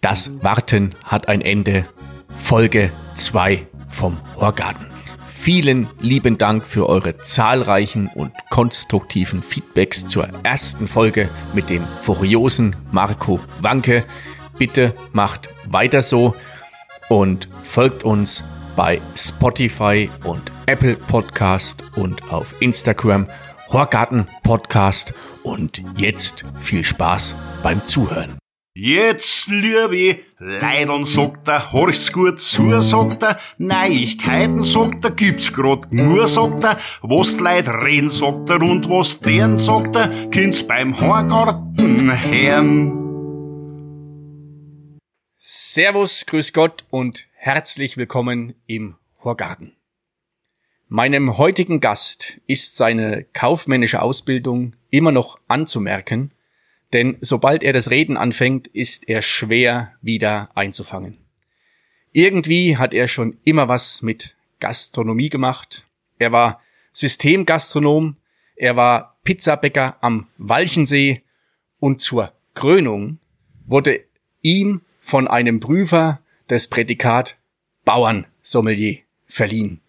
Das Warten hat ein Ende. Folge 2 vom Horgarten. Vielen lieben Dank für eure zahlreichen und konstruktiven Feedbacks zur ersten Folge mit dem furiosen Marco Wanke. Bitte macht weiter so und folgt uns bei Spotify und Apple Podcast und auf Instagram Horgarten Podcast und jetzt viel Spaß beim Zuhören. Jetzt, liebe Leidern, sagt er, horch's gut zu, sagt er, Neuigkeiten, sagt er, gibt's grad nur, sagt er, was die Leute reden, sagt er, und was deren, sagt er, kind's beim Horgarten hören. Servus, grüß Gott und herzlich willkommen im Horgarten. Meinem heutigen Gast ist seine kaufmännische Ausbildung immer noch anzumerken, denn sobald er das Reden anfängt, ist er schwer wieder einzufangen. Irgendwie hat er schon immer was mit Gastronomie gemacht. Er war Systemgastronom, er war Pizzabäcker am Walchensee und zur Krönung wurde ihm von einem Prüfer das Prädikat Bauernsommelier verliehen.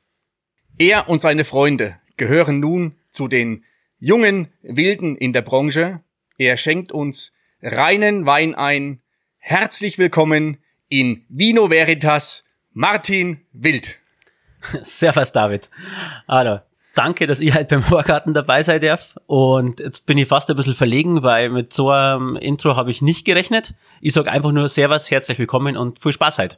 Er und seine Freunde gehören nun zu den jungen Wilden in der Branche er schenkt uns reinen Wein ein. Herzlich willkommen in Vino Veritas, Martin Wild. Servus, David. Hallo. Danke, dass ich halt beim Vorgarten dabei sein darf. Und jetzt bin ich fast ein bisschen verlegen, weil mit so einem Intro habe ich nicht gerechnet. Ich sage einfach nur Servus, herzlich willkommen und viel Spaß halt.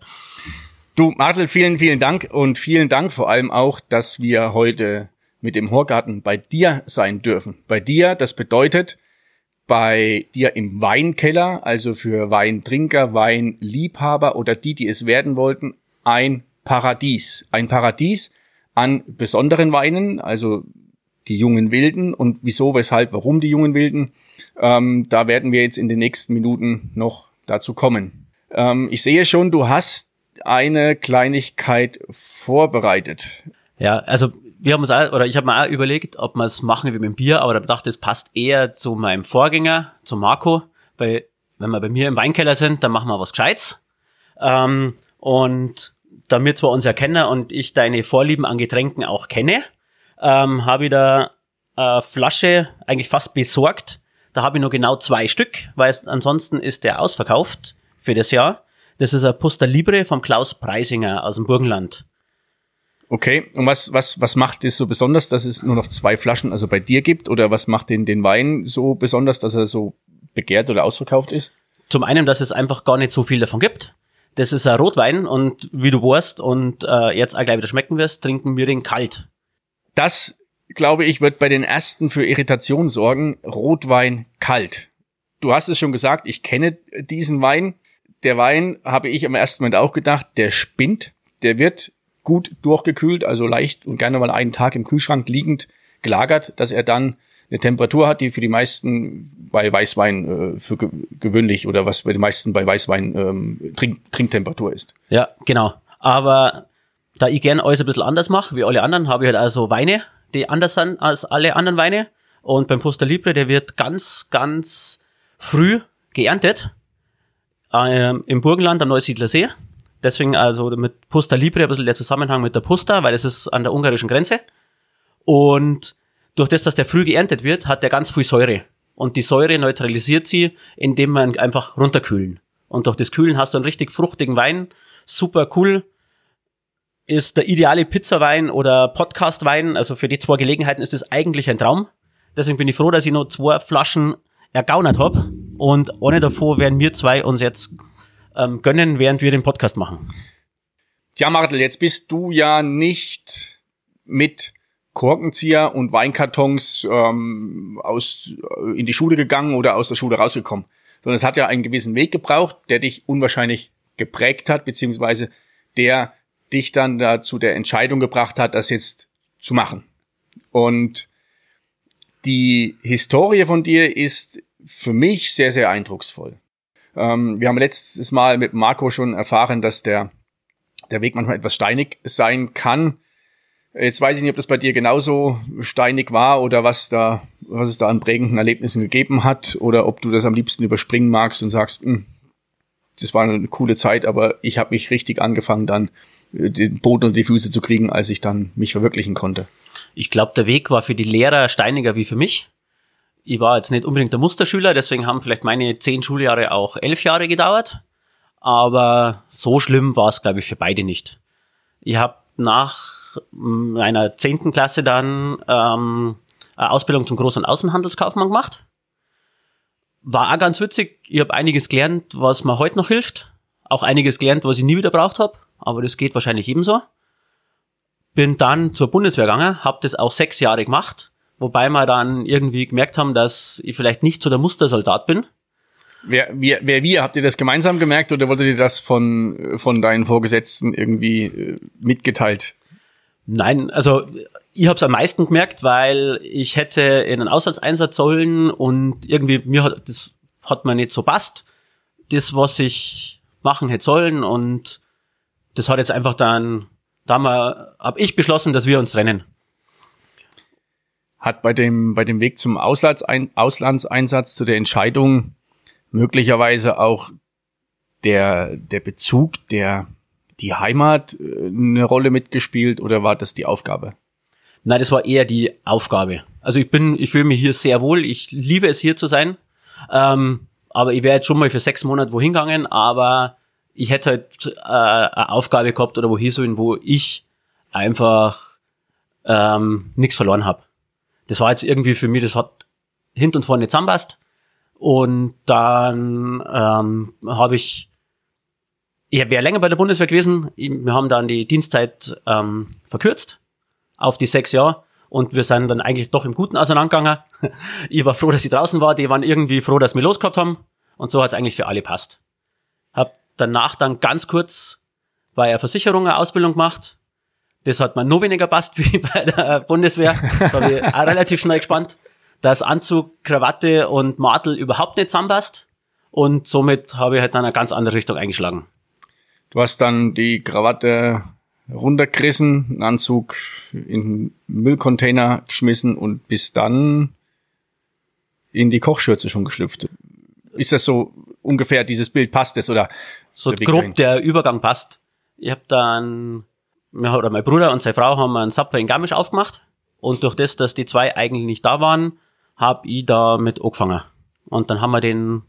Du, Martel, vielen, vielen Dank und vielen Dank vor allem auch, dass wir heute mit dem Horgarten bei dir sein dürfen. Bei dir, das bedeutet, bei dir im Weinkeller, also für Weintrinker, Weinliebhaber oder die, die es werden wollten, ein Paradies. Ein Paradies an besonderen Weinen, also die jungen Wilden und wieso, weshalb, warum die jungen Wilden. Ähm, da werden wir jetzt in den nächsten Minuten noch dazu kommen. Ähm, ich sehe schon, du hast eine Kleinigkeit vorbereitet. Ja, also wir haben uns auch, oder ich habe mir auch überlegt, ob wir es machen wie mit dem Bier, aber da dachte, es passt eher zu meinem Vorgänger, zu Marco, weil wenn wir bei mir im Weinkeller sind, dann machen wir was Gescheites. Ähm, und damit wir uns erkennen und ich deine Vorlieben an Getränken auch kenne, ähm, habe ich da eine Flasche eigentlich fast besorgt. Da habe ich nur genau zwei Stück, weil ansonsten ist der ausverkauft für das Jahr. Das ist ein Puster Libre vom Klaus Preisinger aus dem Burgenland. Okay, und was, was, was macht es so besonders, dass es nur noch zwei Flaschen also bei dir gibt? Oder was macht den, den Wein so besonders, dass er so begehrt oder ausverkauft ist? Zum einen, dass es einfach gar nicht so viel davon gibt. Das ist ein Rotwein und wie du weißt und äh, jetzt auch gleich wieder schmecken wirst, trinken wir den kalt. Das, glaube ich, wird bei den ersten für Irritation sorgen. Rotwein kalt. Du hast es schon gesagt, ich kenne diesen Wein. Der Wein, habe ich am ersten Moment auch gedacht, der spinnt. Der wird gut durchgekühlt, also leicht und gerne mal einen Tag im Kühlschrank liegend gelagert, dass er dann eine Temperatur hat, die für die meisten bei Weißwein äh, für ge gewöhnlich oder was bei den meisten bei Weißwein ähm, Trink Trinktemperatur ist. Ja, genau. Aber da ich gern alles ein bisschen anders mache, wie alle anderen, habe ich halt also Weine, die anders sind als alle anderen Weine. Und beim Poster Libre, der wird ganz, ganz früh geerntet. Ähm, Im Burgenland am Neusiedler See. Deswegen also mit Pusta Libre ein bisschen der Zusammenhang mit der Pusta, weil es ist an der ungarischen Grenze. Und durch das, dass der früh geerntet wird, hat der ganz viel Säure. Und die Säure neutralisiert sie, indem man einfach runterkühlen. Und durch das Kühlen hast du einen richtig fruchtigen Wein. Super cool. Ist der ideale Pizzawein oder Podcastwein. Also für die zwei Gelegenheiten ist es eigentlich ein Traum. Deswegen bin ich froh, dass ich noch zwei Flaschen ergaunert hab Und ohne davor werden wir zwei uns jetzt ähm, gönnen, während wir den Podcast machen. Tja, Martel, jetzt bist du ja nicht mit Korkenzieher und Weinkartons ähm, aus, äh, in die Schule gegangen oder aus der Schule rausgekommen, sondern es hat ja einen gewissen Weg gebraucht, der dich unwahrscheinlich geprägt hat, beziehungsweise der dich dann da zu der Entscheidung gebracht hat, das jetzt zu machen. Und die Historie von dir ist für mich sehr, sehr eindrucksvoll. Ähm, wir haben letztes Mal mit Marco schon erfahren, dass der der Weg manchmal etwas steinig sein kann. Jetzt weiß ich nicht, ob das bei dir genauso steinig war oder was da, was es da an prägenden Erlebnissen gegeben hat oder ob du das am liebsten überspringen magst und sagst, hm, das war eine coole Zeit, aber ich habe mich richtig angefangen, dann äh, den Boden und die Füße zu kriegen, als ich dann mich verwirklichen konnte. Ich glaube, der Weg war für die Lehrer steiniger wie für mich. Ich war jetzt nicht unbedingt der Musterschüler, deswegen haben vielleicht meine zehn Schuljahre auch elf Jahre gedauert. Aber so schlimm war es, glaube ich, für beide nicht. Ich habe nach meiner zehnten Klasse dann ähm, eine Ausbildung zum Groß- und Außenhandelskaufmann gemacht war auch ganz witzig. Ich habe einiges gelernt, was mir heute noch hilft. Auch einiges gelernt, was ich nie wieder braucht habe. Aber das geht wahrscheinlich ebenso. Bin dann zur Bundeswehr gegangen, habe das auch sechs Jahre gemacht. Wobei wir dann irgendwie gemerkt haben, dass ich vielleicht nicht so der Mustersoldat bin. Wer, wer, wer wie? Habt ihr das gemeinsam gemerkt oder wolltet ihr das von, von deinen Vorgesetzten irgendwie äh, mitgeteilt? Nein, also ich habe es am meisten gemerkt, weil ich hätte in einen Auslandseinsatz sollen und irgendwie mir hat das hat mir nicht so passt, das was ich machen hätte sollen und das hat jetzt einfach dann da mal habe ich beschlossen, dass wir uns rennen. Hat bei dem bei dem Weg zum Auslandsein, Auslandseinsatz zu der Entscheidung möglicherweise auch der der Bezug der die Heimat äh, eine Rolle mitgespielt oder war das die Aufgabe? Nein, das war eher die Aufgabe. Also ich bin, ich fühle mich hier sehr wohl. Ich liebe es hier zu sein. Ähm, aber ich wäre jetzt schon mal für sechs Monate wohin gegangen, aber ich hätte halt äh, eine Aufgabe gehabt oder wohin sollen, wo ich einfach ähm, nichts verloren habe. Das war jetzt irgendwie für mich, das hat hint und vorne zusammenpasst. Und dann ähm, habe ich, ich wäre länger bei der Bundeswehr gewesen. Wir haben dann die Dienstzeit ähm, verkürzt auf die sechs Jahre. Und wir sind dann eigentlich doch im Guten auseinandergegangen. Ich war froh, dass ich draußen war. Die waren irgendwie froh, dass wir losgehabt haben. Und so hat es eigentlich für alle passt. Hab danach dann ganz kurz bei einer Versicherung eine Ausbildung gemacht. Das hat mir nur weniger passt wie bei der Bundeswehr. Das habe ich auch relativ schnell gespannt, dass Anzug, Krawatte und Martel überhaupt nicht zusammenpasst. Und somit habe ich halt dann eine ganz andere Richtung eingeschlagen. Du hast dann die Krawatte runtergerissen, einen Anzug in den Müllcontainer geschmissen und bis dann in die Kochschürze schon geschlüpft. Ist das so ungefähr dieses Bild passt es oder so der grob dahin? der Übergang passt. Ich habe dann oder mein Bruder und seine Frau haben einen Subway in Garmisch aufgemacht und durch das, dass die zwei eigentlich nicht da waren, habe ich da mit angefangen. Und dann haben wir den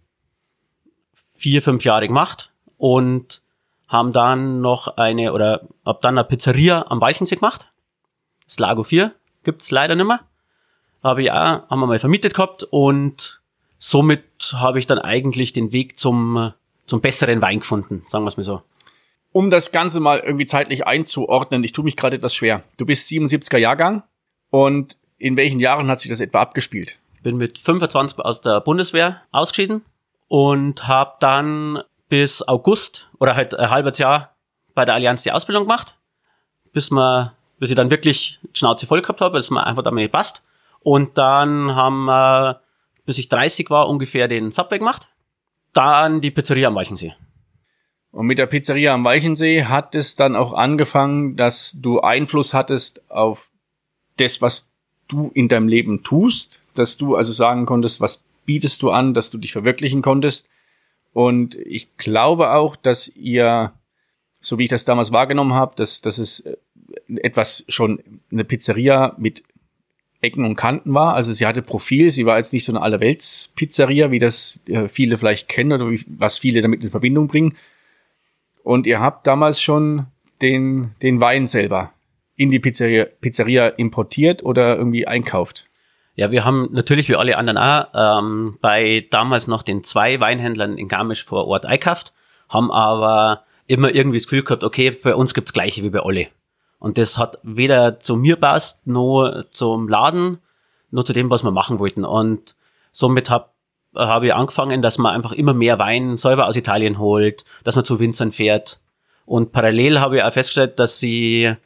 vier, fünf Jahre gemacht und haben dann noch eine, oder hab dann eine Pizzeria am Weichensee gemacht. Das Lago 4 gibt's leider nicht mehr. Habe ich auch, haben wir mal vermietet gehabt und somit habe ich dann eigentlich den Weg zum, zum besseren Wein gefunden, sagen wir es mal so. Um das Ganze mal irgendwie zeitlich einzuordnen, ich tue mich gerade etwas schwer. Du bist 77er Jahrgang und in welchen Jahren hat sich das etwa abgespielt? Bin mit 25 aus der Bundeswehr ausgeschieden und habe dann bis August oder halt ein halbes Jahr bei der Allianz die Ausbildung gemacht, bis man, bis ich dann wirklich Schnauze voll gehabt habe, dass man einfach damit passt. Und dann haben wir, bis ich 30 war, ungefähr den Subway gemacht. Dann die Pizzeria am Weichensee. Und mit der Pizzeria am Weichensee hat es dann auch angefangen, dass du Einfluss hattest auf das, was du in deinem Leben tust, dass du also sagen konntest, was bietest du an, dass du dich verwirklichen konntest. Und ich glaube auch, dass ihr, so wie ich das damals wahrgenommen habe, dass, dass es äh, etwas schon eine Pizzeria mit Ecken und Kanten war. Also sie hatte Profil, sie war jetzt nicht so eine Allerwelts-Pizzeria, wie das äh, viele vielleicht kennen oder wie, was viele damit in Verbindung bringen. Und ihr habt damals schon den, den Wein selber in die Pizzeria, Pizzeria importiert oder irgendwie einkauft. Ja, wir haben natürlich wie alle anderen auch ähm, bei damals noch den zwei Weinhändlern in Garmisch vor Ort einkauft, haben aber immer irgendwie das Gefühl gehabt, okay, bei uns gibt's gleiche wie bei alle. Und das hat weder zu mir passt, noch zum Laden, noch zu dem, was wir machen wollten. Und somit habe hab ich angefangen, dass man einfach immer mehr Wein selber aus Italien holt, dass man zu Winzern fährt. Und parallel habe ich auch festgestellt, dass sie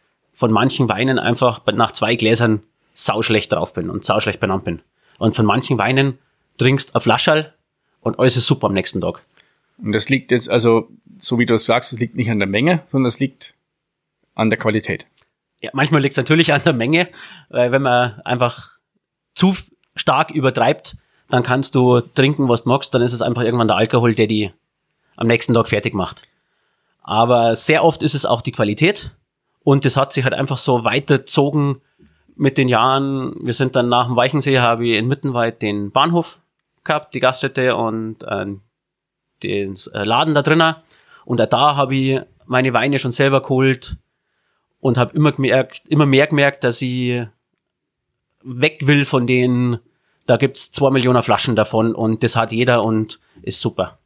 von manchen Weinen einfach nach zwei Gläsern sauschlecht drauf bin und sauschlecht benannt bin. Und von manchen Weinen trinkst auf Flascherl und alles ist super am nächsten Tag. Und das liegt jetzt also, so wie du es sagst, es liegt nicht an der Menge, sondern es liegt an der Qualität. Ja, manchmal liegt es natürlich an der Menge, weil wenn man einfach zu stark übertreibt, dann kannst du trinken, was du magst, dann ist es einfach irgendwann der Alkohol, der die am nächsten Tag fertig macht. Aber sehr oft ist es auch die Qualität und das hat sich halt einfach so weitergezogen mit den Jahren. Wir sind dann nach dem Weichensee, habe ich in Mittenwald den Bahnhof gehabt, die Gaststätte und äh, den Laden da drinnen. Und da habe ich meine Weine schon selber geholt und habe immer gemerkt, immer mehr gemerkt, dass ich weg will von denen, da gibt's zwei Millionen Flaschen davon und das hat jeder und ist super.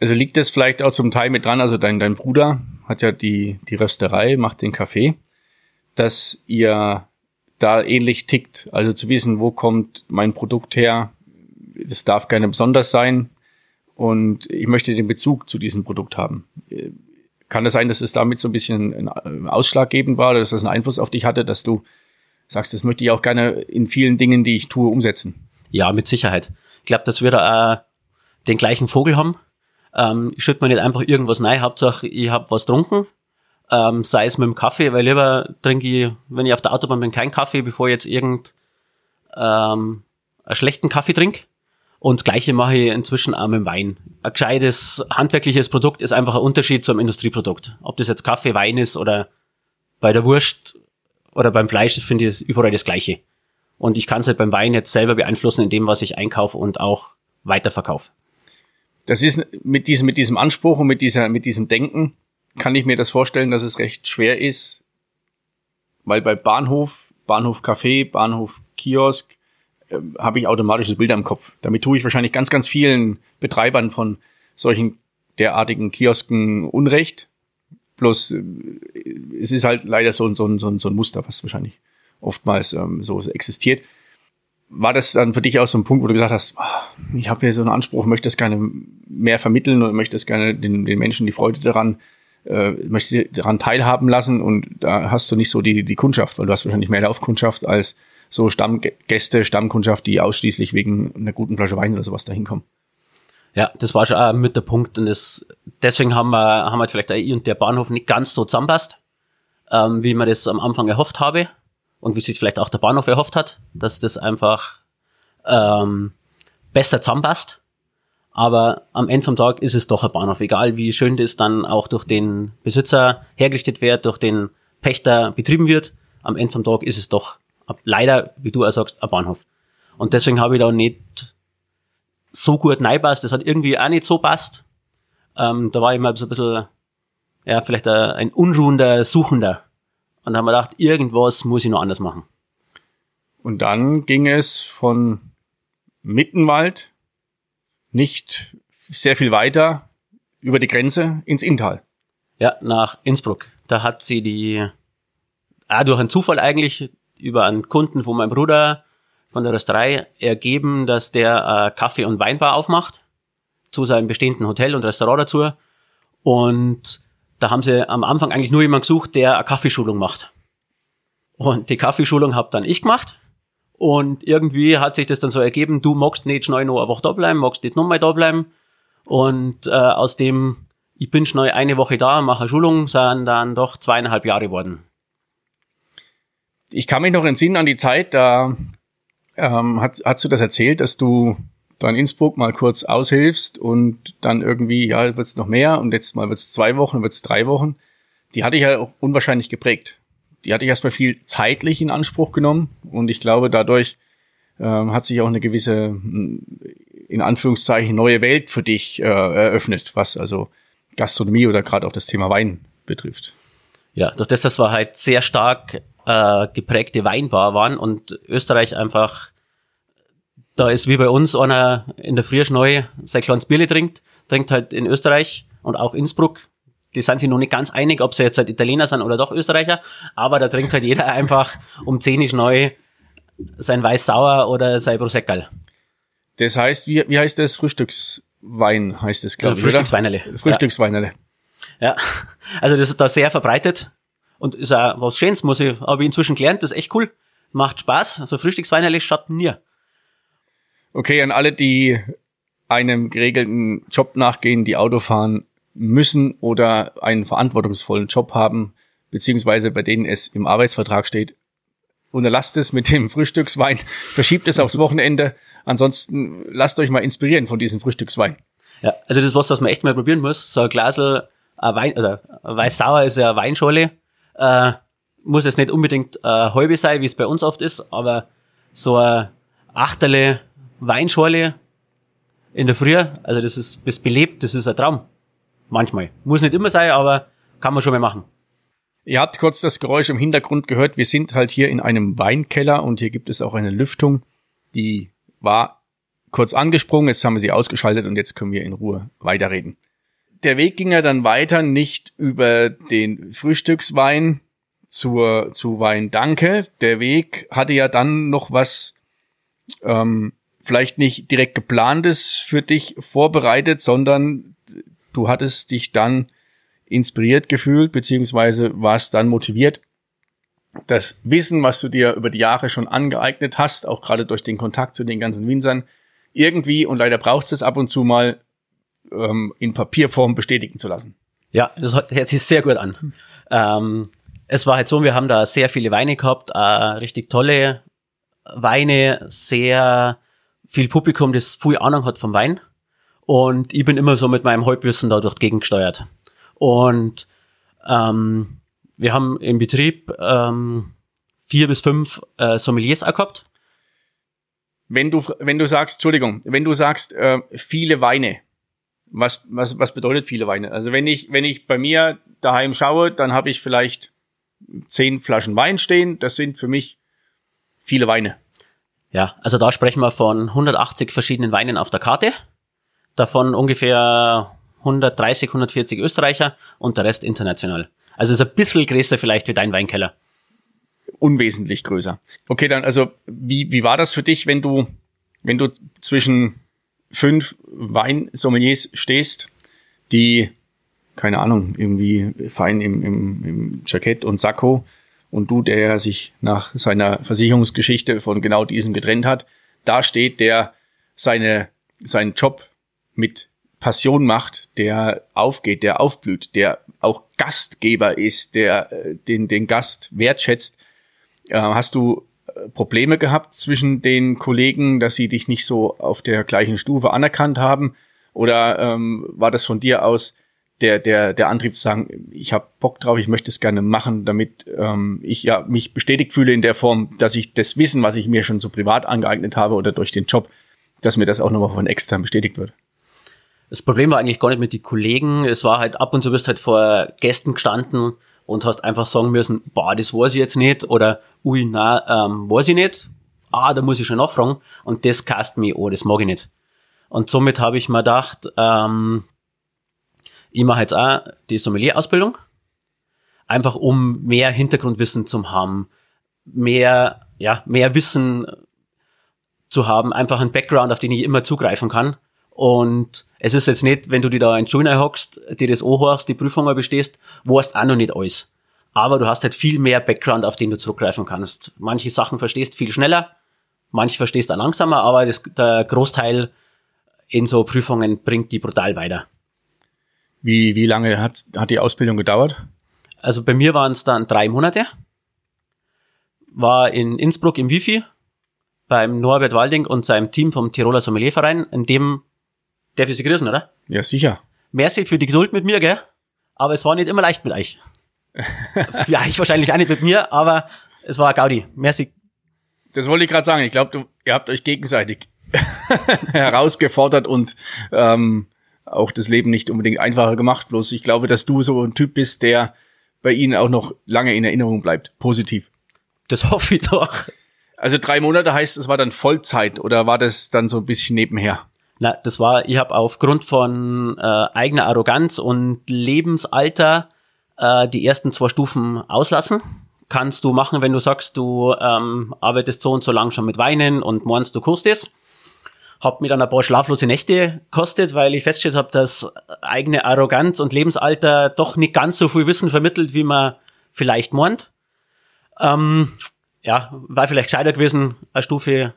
Also liegt das vielleicht auch zum Teil mit dran, also dein, dein Bruder hat ja die, die Rösterei, macht den Kaffee, dass ihr da ähnlich tickt. Also zu wissen, wo kommt mein Produkt her, das darf gerne besonders sein und ich möchte den Bezug zu diesem Produkt haben. Kann es das sein, dass es damit so ein bisschen ein ausschlaggebend war oder dass das einen Einfluss auf dich hatte, dass du sagst, das möchte ich auch gerne in vielen Dingen, die ich tue, umsetzen? Ja, mit Sicherheit. Ich glaube, dass wir da äh, den gleichen Vogel haben. Ähm, ich schütte mir nicht einfach irgendwas rein, Hauptsache ich habe was getrunken, ähm, sei es mit dem Kaffee, weil lieber trinke ich, wenn ich auf der Autobahn bin, keinen Kaffee, bevor ich jetzt irgend ähm, einen schlechten Kaffee trinke. Und das Gleiche mache ich inzwischen auch mit dem Wein. Ein gescheites handwerkliches Produkt ist einfach ein Unterschied zum Industrieprodukt. Ob das jetzt Kaffee, Wein ist oder bei der Wurst oder beim Fleisch, finde ich überall das Gleiche. Und ich kann es halt beim Wein jetzt selber beeinflussen in dem, was ich einkaufe und auch weiterverkaufe. Das ist mit diesem, mit diesem Anspruch und mit dieser, mit diesem Denken kann ich mir das vorstellen, dass es recht schwer ist, weil bei Bahnhof, Bahnhof Café, Bahnhof Kiosk, äh, habe ich automatische Bilder im Kopf. Damit tue ich wahrscheinlich ganz, ganz vielen Betreibern von solchen derartigen Kiosken Unrecht. Bloß äh, es ist halt leider so, so, so, so ein Muster, was wahrscheinlich oftmals ähm, so existiert. War das dann für dich auch so ein Punkt, wo du gesagt hast, oh, ich habe hier so einen Anspruch, möchte das gerne mehr vermitteln und möchte das gerne den, den Menschen die Freude daran äh, möchte sie daran teilhaben lassen und da hast du nicht so die, die Kundschaft, weil du hast wahrscheinlich mehr Laufkundschaft als so Stammgäste, Stammkundschaft, die ausschließlich wegen einer guten Flasche Wein oder sowas dahin kommen. Ja, das war schon auch mit der Punkt und das, deswegen haben wir, haben wir vielleicht auch ich und der Bahnhof nicht ganz so zusammenpasst, ähm, wie man das am Anfang erhofft habe und wie sich vielleicht auch der Bahnhof erhofft hat, dass das einfach ähm, besser zusammenpasst. Aber am Ende vom Tag ist es doch ein Bahnhof, egal wie schön das dann auch durch den Besitzer hergerichtet wird, durch den Pächter betrieben wird. Am Ende vom Tag ist es doch leider, wie du auch sagst, ein Bahnhof. Und deswegen habe ich da nicht so gut neipasst. Das hat irgendwie auch nicht so passt. Ähm, da war ich mal so ein bisschen, ja, vielleicht ein, ein unruhender Suchender. Und da haben wir gedacht, irgendwas muss ich noch anders machen. Und dann ging es von Mittenwald nicht sehr viel weiter über die Grenze ins Inntal. Ja, nach Innsbruck. Da hat sie die, ah, durch einen Zufall eigentlich, über einen Kunden von meinem Bruder von der Rösterei ergeben, dass der äh, Kaffee- und Weinbar aufmacht zu seinem bestehenden Hotel und Restaurant dazu. Und da haben sie am Anfang eigentlich nur jemanden gesucht, der eine Kaffeeschulung macht. Und die Kaffeeschulung habe dann ich gemacht. Und irgendwie hat sich das dann so ergeben, du magst nicht schnell noch eine Woche da bleiben, magst nicht nochmal da bleiben. Und äh, aus dem, ich bin schnell eine Woche da, mache eine Schulung, sind dann doch zweieinhalb Jahre geworden. Ich kann mich noch entsinnen an die Zeit, da ähm, hat, hast du das erzählt, dass du da in Innsbruck mal kurz aushilfst und dann irgendwie, ja, wird's noch mehr und jetzt mal wird's zwei Wochen, wird's drei Wochen. Die hatte ich ja auch unwahrscheinlich geprägt die hatte ich erstmal viel zeitlich in Anspruch genommen und ich glaube, dadurch ähm, hat sich auch eine gewisse, hm, in Anführungszeichen, neue Welt für dich äh, eröffnet, was also Gastronomie oder gerade auch das Thema Wein betrifft. Ja, durch das, dass wir halt sehr stark äh, geprägte Weinbar waren und Österreich einfach, da ist wie bei uns einer in der Früh neu sein kleines Bierle trinkt, trinkt halt in Österreich und auch Innsbruck die sind sich noch nicht ganz einig, ob sie jetzt halt Italiener sind oder doch Österreicher, aber da trinkt halt jeder einfach um 10 ist neu sein Weiß-Sauer oder sein Prosecco. Das heißt, wie, wie heißt das? Frühstückswein heißt das, glaube ich, Frühstücksweinerle. Frühstücksweinerle. Ja. also das ist da sehr verbreitet und ist auch was Schönes, muss ich, habe ich inzwischen gelernt, das ist echt cool, macht Spaß, also Frühstücksweinerle schaut nie. Okay, an alle, die einem geregelten Job nachgehen, die Auto fahren, müssen oder einen verantwortungsvollen Job haben, beziehungsweise bei denen es im Arbeitsvertrag steht, unterlasst es mit dem Frühstückswein, verschiebt es aufs Wochenende. Ansonsten lasst euch mal inspirieren von diesem Frühstückswein. Ja, also das ist was, was man echt mal probieren muss. So ein Glasel, ein Wein, oder Weiß-Sauer ist ja eine Weinschorle. Äh, muss jetzt nicht unbedingt äh, halbe sein, wie es bei uns oft ist, aber so ein Achterle Weinschorle in der Früh, also das ist bis belebt, das ist ein Traum. Manchmal. Muss nicht immer sein, aber kann man schon mal machen. Ihr habt kurz das Geräusch im Hintergrund gehört. Wir sind halt hier in einem Weinkeller und hier gibt es auch eine Lüftung. Die war kurz angesprungen, jetzt haben wir sie ausgeschaltet und jetzt können wir in Ruhe weiterreden. Der Weg ging ja dann weiter nicht über den Frühstückswein zur, zu Wein Danke. Der Weg hatte ja dann noch was ähm, vielleicht nicht direkt geplantes für dich vorbereitet, sondern du hattest dich dann inspiriert gefühlt, beziehungsweise warst dann motiviert, das Wissen, was du dir über die Jahre schon angeeignet hast, auch gerade durch den Kontakt zu den ganzen Winzern, irgendwie, und leider brauchst du es ab und zu mal, ähm, in Papierform bestätigen zu lassen. Ja, das hört sich sehr gut an. Ähm, es war halt so, wir haben da sehr viele Weine gehabt, äh, richtig tolle Weine, sehr viel Publikum, das viel Ahnung hat vom Wein. Und ich bin immer so mit meinem Halbwissen da durch die Gegend gesteuert. Und ähm, wir haben im Betrieb ähm, vier bis fünf äh, Sommeliers auch gehabt. Wenn du, wenn du sagst, Entschuldigung, wenn du sagst, äh, viele Weine, was, was, was bedeutet viele Weine? Also wenn ich, wenn ich bei mir daheim schaue, dann habe ich vielleicht zehn Flaschen Wein stehen. Das sind für mich viele Weine. Ja, also da sprechen wir von 180 verschiedenen Weinen auf der Karte. Davon ungefähr 130, 140 Österreicher und der Rest international. Also ist ein bisschen größer vielleicht wie dein Weinkeller. Unwesentlich größer. Okay, dann, also, wie, wie war das für dich, wenn du, wenn du zwischen fünf Weinsommeliers stehst, die, keine Ahnung, irgendwie fein im, im, im Jackett und Sakko und du, der sich nach seiner Versicherungsgeschichte von genau diesem getrennt hat, da steht, der seine, seinen Job mit Passion macht, der aufgeht, der aufblüht, der auch Gastgeber ist, der äh, den, den Gast wertschätzt. Äh, hast du äh, Probleme gehabt zwischen den Kollegen, dass sie dich nicht so auf der gleichen Stufe anerkannt haben? Oder ähm, war das von dir aus der, der, der Antrieb zu sagen, ich habe Bock drauf, ich möchte es gerne machen, damit ähm, ich ja mich bestätigt fühle in der Form, dass ich das Wissen, was ich mir schon so privat angeeignet habe oder durch den Job, dass mir das auch nochmal von extern bestätigt wird? Das Problem war eigentlich gar nicht mit den Kollegen. Es war halt ab und zu bist halt vor Gästen gestanden und hast einfach sagen müssen, boah, das weiß ich jetzt nicht oder ui, na, ähm, weiß ich nicht. Ah, da muss ich schon nachfragen. Und das cast mich oh, das mag ich nicht. Und somit habe ich mir gedacht, ähm, ich mache jetzt auch die Sommelier-Ausbildung. Einfach um mehr Hintergrundwissen zu haben, mehr, ja, mehr Wissen zu haben, einfach ein Background, auf den ich immer zugreifen kann. Und es ist jetzt nicht, wenn du dir da in Schule hockst, dir das anhörst, die Prüfungen bestehst, weißt auch noch nicht alles. Aber du hast halt viel mehr Background, auf den du zurückgreifen kannst. Manche Sachen verstehst viel schneller, manche verstehst auch langsamer, aber das, der Großteil in so Prüfungen bringt die brutal weiter. Wie, wie lange hat, hat die Ausbildung gedauert? Also bei mir waren es dann drei Monate. War in Innsbruck im Wifi beim Norbert Walding und seinem Team vom Tiroler Sommelierverein, in dem Darf ich Sie grüßen, oder? Ja, sicher. Merci für die Geduld mit mir, gell? Aber es war nicht immer leicht mit euch. ja, ich wahrscheinlich auch nicht mit mir, aber es war Gaudi. Merci. Das wollte ich gerade sagen. Ich glaube, ihr habt euch gegenseitig herausgefordert und ähm, auch das Leben nicht unbedingt einfacher gemacht. Bloß ich glaube, dass du so ein Typ bist, der bei Ihnen auch noch lange in Erinnerung bleibt. Positiv. Das hoffe ich doch. Also drei Monate heißt, es war dann Vollzeit oder war das dann so ein bisschen nebenher? Na, das war, ich habe aufgrund von äh, eigener Arroganz und Lebensalter äh, die ersten zwei Stufen auslassen. Kannst du machen, wenn du sagst, du ähm, arbeitest so und so lang schon mit Weinen und meinst, du kostest. Hab mir dann ein paar schlaflose Nächte kostet, weil ich festgestellt habe, dass eigene Arroganz und Lebensalter doch nicht ganz so viel Wissen vermittelt, wie man vielleicht meint. Ähm, ja, war vielleicht gescheiter gewesen, eine Stufe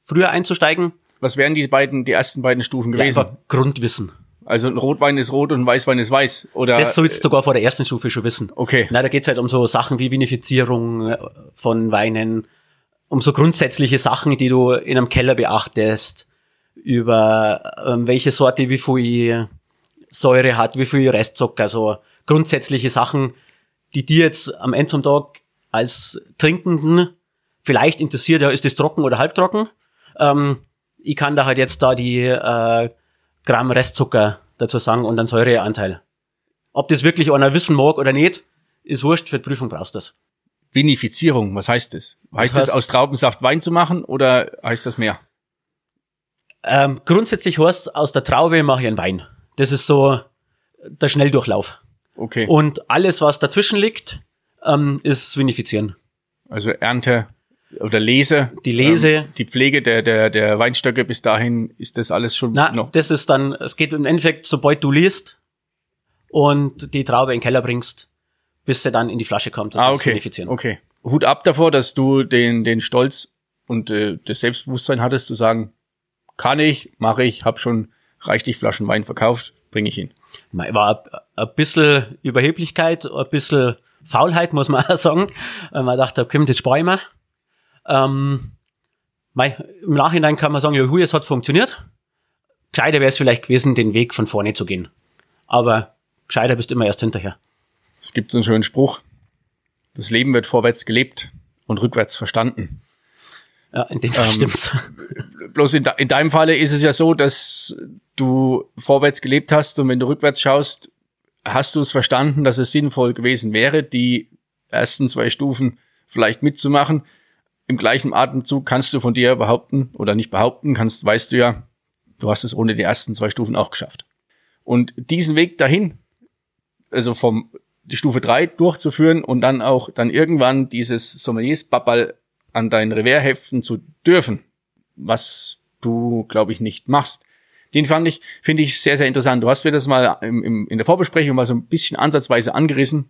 früher einzusteigen. Was wären die beiden, die ersten beiden Stufen gewesen? Ja, Grundwissen. Also ein Rotwein ist rot und ein Weißwein ist weiß. Oder Das sollst du sogar vor der ersten Stufe schon wissen. Okay. Na, da geht's halt um so Sachen wie Vinifizierung äh, von Weinen, um so grundsätzliche Sachen, die du in einem Keller beachtest, über ähm, welche Sorte wie viel Säure hat, wie viel Restzucker, so grundsätzliche Sachen, die dir jetzt am Ende vom Tag als Trinkenden vielleicht interessiert, ja, ist das trocken oder halbtrocken? Ähm, ich kann da halt jetzt da die äh, Gramm Restzucker dazu sagen und einen Säureanteil. Ob das wirklich einer wissen mag oder nicht, ist wurscht, für die Prüfung brauchst du das. Vinifizierung, was heißt das? Heißt das heißt- aus Traubensaft Wein zu machen oder heißt das mehr? Ähm, grundsätzlich heißt aus der Traube mache ich einen Wein. Das ist so der Schnelldurchlauf. Okay. Und alles, was dazwischen liegt, ähm, ist Vinifizieren. Also Ernte oder Lese. Die Lese. Ähm, die Pflege der, der, der Weinstöcke bis dahin ist das alles schon Na, noch. das ist dann, es geht im Endeffekt, sobald du liest und die Traube in den Keller bringst, bis sie dann in die Flasche kommt. Das ah, ist okay. Vinifizieren. Okay. Hut ab davor, dass du den, den Stolz und äh, das Selbstbewusstsein hattest, zu sagen, kann ich, mache ich, hab schon reichlich Flaschen Wein verkauft, bringe ich hin. War ein- bisschen Überheblichkeit, ein bisschen Faulheit, muss man auch sagen. Weil man dachte, komm, das spare ich mir. Ähm, mei, Im Nachhinein kann man sagen, ja, hui, es hat funktioniert. Gescheiter wäre es vielleicht gewesen, den Weg von vorne zu gehen. Aber gescheiter bist du immer erst hinterher. Es gibt so einen schönen Spruch. Das Leben wird vorwärts gelebt und rückwärts verstanden. Ja, in dem Fall Ähm, stimmt's. Bloß in, de in deinem Falle ist es ja so, dass du vorwärts gelebt hast und wenn du rückwärts schaust, hast du es verstanden, dass es sinnvoll gewesen wäre, die ersten zwei Stufen vielleicht mitzumachen. Im gleichen Atemzug kannst du von dir behaupten oder nicht behaupten, kannst, weißt du ja, du hast es ohne die ersten zwei Stufen auch geschafft. Und diesen Weg dahin, also vom die Stufe drei durchzuführen und dann auch dann irgendwann dieses Sommeliers-Babbal an dein Revers heften zu dürfen, was du, glaube ich, nicht machst. Den fand ich, finde ich sehr, sehr interessant. Du hast mir das mal im, im, in der Vorbesprechung mal so ein bisschen ansatzweise angerissen.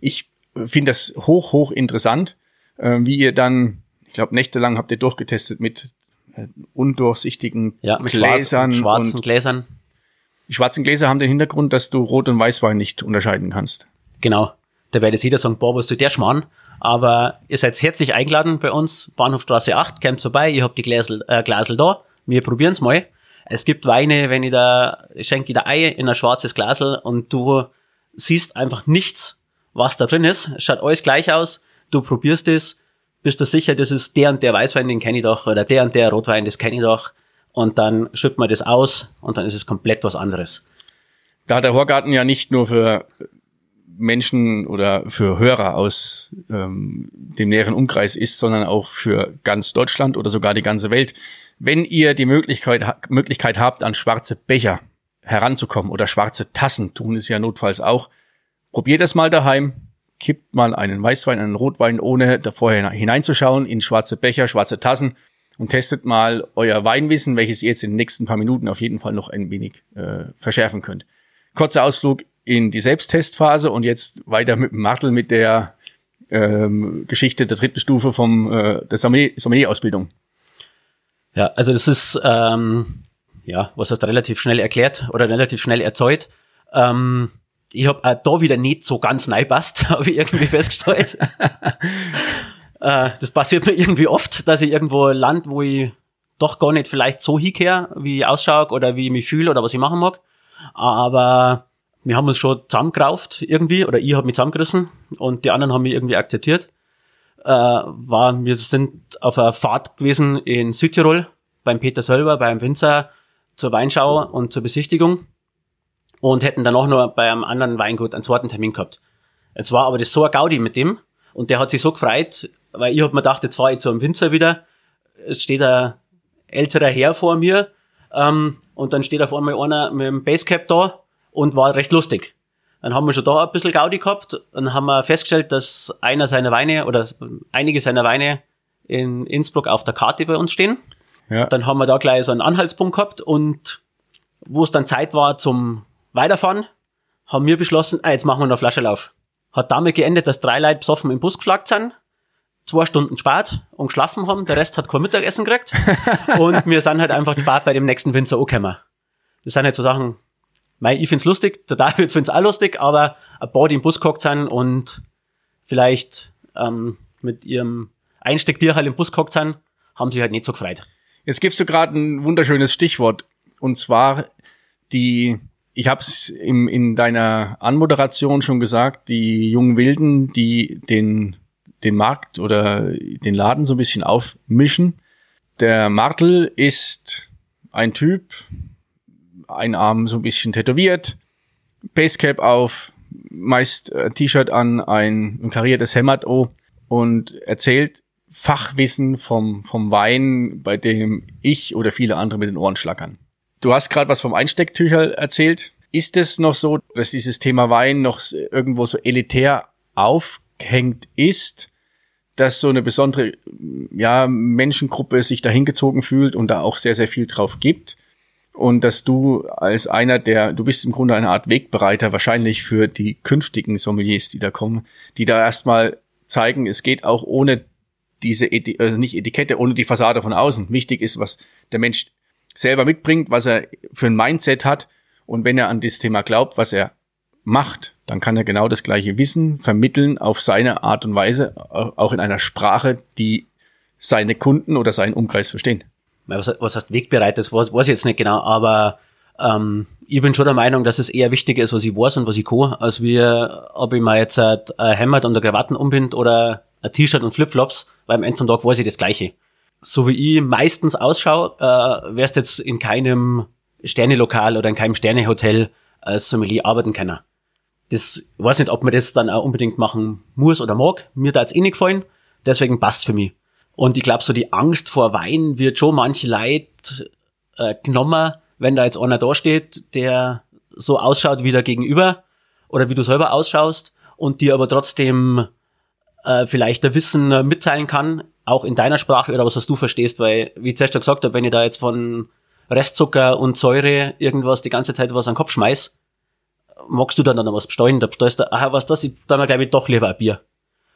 Ich finde das hoch, hoch interessant, äh, wie ihr dann, ich glaube, nächtelang habt ihr durchgetestet mit äh, undurchsichtigen Ja, mit Gläsern. schwarzen, schwarzen und Gläsern. die schwarzen Gläser haben den Hintergrund, dass du Rot- und Weißwein nicht unterscheiden kannst. Genau. Da werde jeder sagen, boah, was du der Schmarrn. Aber ihr seid herzlich eingeladen bei uns, Bahnhofstraße 8, kommt vorbei, ihr habt die Gläsel, äh, Glasel da, wir probieren's mal. Es gibt Weine, wenn ich da, ich schenke dir Ei in ein schwarzes Glasel und du siehst einfach nichts, was da drin ist. Es schaut alles gleich aus, du probierst es, bist du sicher, das ist der und der Weißwein, den kenne ich doch, oder der und der Rotwein, das kenne ich doch. Und dann schüttet man das aus und dann ist es komplett was anderes. Da der Horgarten ja nicht nur für Menschen oder für Hörer aus ähm, dem näheren Umkreis ist, sondern auch für ganz Deutschland oder sogar die ganze Welt. Wenn ihr die Möglichkeit, ha Möglichkeit habt, an schwarze Becher heranzukommen oder schwarze Tassen, tun es ja notfalls auch, probiert es mal daheim, kippt mal einen Weißwein, einen Rotwein, ohne da vorher hineinzuschauen, in schwarze Becher, schwarze Tassen und testet mal euer Weinwissen, welches ihr jetzt in den nächsten paar Minuten auf jeden Fall noch ein wenig äh, verschärfen könnt. Kurzer Ausflug in die Selbsttestphase und jetzt weiter mit dem Martel mit der ähm, Geschichte der dritten Stufe vom äh, der Sommelier- Sommelier-Ausbildung. Ja, also das ist, ähm, ja, was hast du relativ schnell erklärt oder relativ schnell erzeugt. Ähm, ich habe auch da wieder nicht so ganz neipasst, habe ich irgendwie festgestellt. äh, das passiert mir irgendwie oft, dass ich irgendwo land, wo ich doch gar nicht vielleicht so hinkehr, wie ich ausschaue oder wie ich mich fühle oder was ich machen mag. Aber wir haben uns schon zusammengerauft irgendwie, oder ich habe mich zusammengerissen und die anderen haben mich irgendwie akzeptiert. Äh, war, wir sind auf einer Fahrt gewesen in Südtirol beim Peter selber, beim Winzer zur Weinschau und zur Besichtigung und hätten dann auch noch bei einem anderen Weingut einen zweiten Termin gehabt. Jetzt war aber das so ein Gaudi mit dem und der hat sich so gefreut, weil ich hab mir gedacht, jetzt fahre ich zu einem Winzer wieder, es steht ein älterer Herr vor mir ähm, und dann steht auf einmal einer mit dem Basecap da und war recht lustig. Dann haben wir schon da ein bisschen Gaudi gehabt. Dann haben wir festgestellt, dass einer seiner Weine oder einige seiner Weine in Innsbruck auf der Karte bei uns stehen. Ja. Dann haben wir da gleich so einen Anhaltspunkt gehabt und wo es dann Zeit war zum Weiterfahren, haben wir beschlossen, ah, jetzt machen wir noch Flaschelauf. Hat damit geendet, dass drei Leute besoffen im Bus geflaggt sind, zwei Stunden spart und geschlafen haben, der Rest hat kein Mittagessen gekriegt und wir sind halt einfach spart bei dem nächsten Winzer angekommen. Das sind halt so Sachen, Mei, ich find's lustig, der David find's auch lustig, aber ein paar, die im Bus gehockt sind und vielleicht ähm, mit ihrem Einstecktier halt im Bus gehockt sind, haben sich halt nicht so gefreut. Jetzt gibst du gerade ein wunderschönes Stichwort. Und zwar die, ich habe es in deiner Anmoderation schon gesagt, die jungen Wilden, die den, den Markt oder den Laden so ein bisschen aufmischen. Der Martel ist ein Typ, ein Arm so ein bisschen tätowiert, Basecap auf, meist äh, T-Shirt an, ein, ein kariertes Hemd oh, und erzählt Fachwissen vom, vom Wein, bei dem ich oder viele andere mit den Ohren schlackern. Du hast gerade was vom Einstecktücher erzählt. Ist es noch so, dass dieses Thema Wein noch irgendwo so elitär aufgehängt ist, dass so eine besondere ja, Menschengruppe sich da hingezogen fühlt und da auch sehr, sehr viel drauf gibt? Und dass du als einer der, du bist im Grunde eine Art Wegbereiter wahrscheinlich für die künftigen Sommeliers, die da kommen, die da erstmal zeigen, es geht auch ohne diese, Eti also nicht Etikette, ohne die Fassade von außen. Wichtig ist, was der Mensch selber mitbringt, was er für ein Mindset hat und wenn er an das Thema glaubt, was er macht, dann kann er genau das gleiche Wissen vermitteln auf seine Art und Weise, auch in einer Sprache, die seine Kunden oder seinen Umkreis verstehen was, was heißt wegbereit, das weiß, ich jetzt nicht genau, aber ähm, ich bin schon der Meinung, dass es eher wichtiger ist, was ich weiß und was ich kann, als wie, ob ich mir jetzt ein Hemd und eine Krawatten umbind oder ein T-Shirt und Flipflops, weil am Ende vom Tag weiß ich das Gleiche. So wie ich meistens ausschaue, äh, wärst jetzt in keinem Sternelokal oder in keinem Sternehotel als Sommelier arbeiten können. Das weiß nicht, ob man das dann auch unbedingt machen muss oder mag. Mir da jetzt eh nicht gefallen, deswegen passt für mich. Und ich glaube, so die Angst vor Wein wird schon manche Leid äh, genommen, wenn da jetzt einer da steht, der so ausschaut wie der Gegenüber oder wie du selber ausschaust und dir aber trotzdem äh, vielleicht der Wissen äh, mitteilen kann, auch in deiner Sprache oder was das du verstehst, weil, wie ich zuerst schon gesagt habe, wenn ich da jetzt von Restzucker und Säure irgendwas die ganze Zeit was an den Kopf schmeiß, magst du dann noch was besteuern, da bestellst du, aha, was das, ich, dann glaube ich doch lieber ein Bier.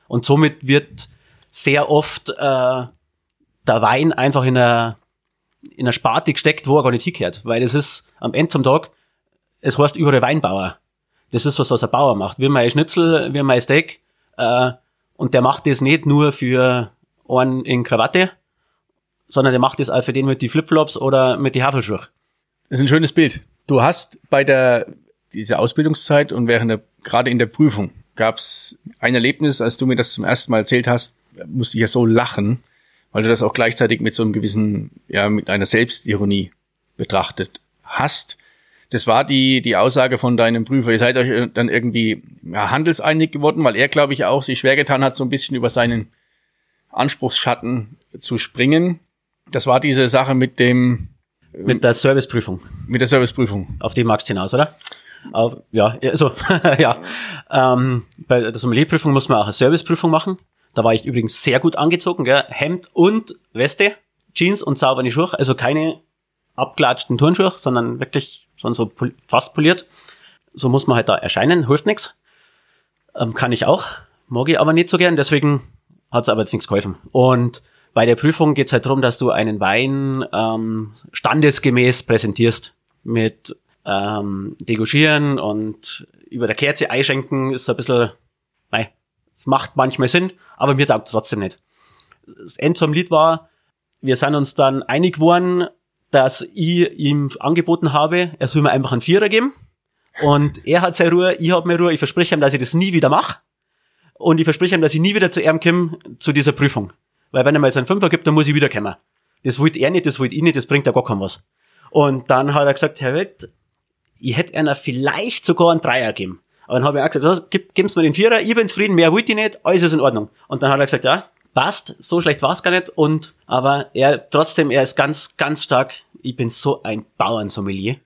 Und somit wird sehr oft äh, der Wein einfach in einer in einer Sparte gesteckt, wo er gar nicht hingehört. Weil es ist am Ende vom Tag, es heißt überall Weinbauer. Das ist was, was ein Bauer macht. Wir mein Schnitzel, wir mein Steak. Äh, und der macht das nicht nur für einen in Krawatte, sondern der macht das auch für den mit die Flipflops oder mit die Havelschuhe. Das ist ein schönes Bild. Du hast bei der dieser Ausbildungszeit und während der gerade in der Prüfung gab es ein Erlebnis, als du mir das zum ersten Mal erzählt hast, musste ich ja so lachen, weil du das auch gleichzeitig mit so einem gewissen, ja, mit einer Selbstironie betrachtet hast. Das war die, die Aussage von deinem Prüfer. Ihr seid euch dann irgendwie ja, handelseinig geworden, weil er, glaube ich, auch sich schwer getan hat, so ein bisschen über seinen Anspruchsschatten zu springen. Das war diese Sache mit dem mit der Serviceprüfung. Mit der Serviceprüfung. Auf die magst du hinaus, oder? Auf, ja, also, ja. Ähm, bei der Sommelierprüfung muss man auch eine Serviceprüfung machen. Da war ich übrigens sehr gut angezogen, gell? Hemd und Weste, Jeans und saubere Schuhe, also keine abklatschten Turnschuhe, sondern wirklich schon so pol fast poliert. So muss man halt da erscheinen, hilft nichts. Ähm, kann ich auch, mag ich aber nicht so gern, deswegen hat's aber jetzt nichts geholfen. Und bei der Prüfung geht's halt darum, dass du einen Wein ähm, standesgemäß präsentierst mit ähm, Degouchieren und über der Kerze einschenken ist so ein bisschen, nein, es macht manchmal Sinn, aber mir taugt trotzdem nicht. Das End vom Lied war, wir sind uns dann einig geworden, dass ich ihm angeboten habe, er soll mir einfach einen Vierer geben. Und er hat seine Ruhe, ich habe meine Ruhe, ich verspreche ihm, dass ich das nie wieder mache. Und ich verspreche ihm, dass ich nie wieder zu ihm komme, zu dieser Prüfung. Weil wenn er mir jetzt einen Fünfer gibt, dann muss ich wieder kommen. Das wollte er nicht, das wollte ich nicht, das bringt ja gar kein was. Und dann hat er gesagt, Herr Witt, ich hätte einer vielleicht sogar einen Dreier gegeben. Aber dann habe ich auch gesagt, gib, gib's mir den Vierer, ich bin zufrieden, mehr wollte ich nicht, alles ist in Ordnung. Und dann hat er gesagt, ja, passt, so schlecht war's gar nicht. Und aber er trotzdem, er ist ganz, ganz stark. Ich bin so ein Bauernsommelier.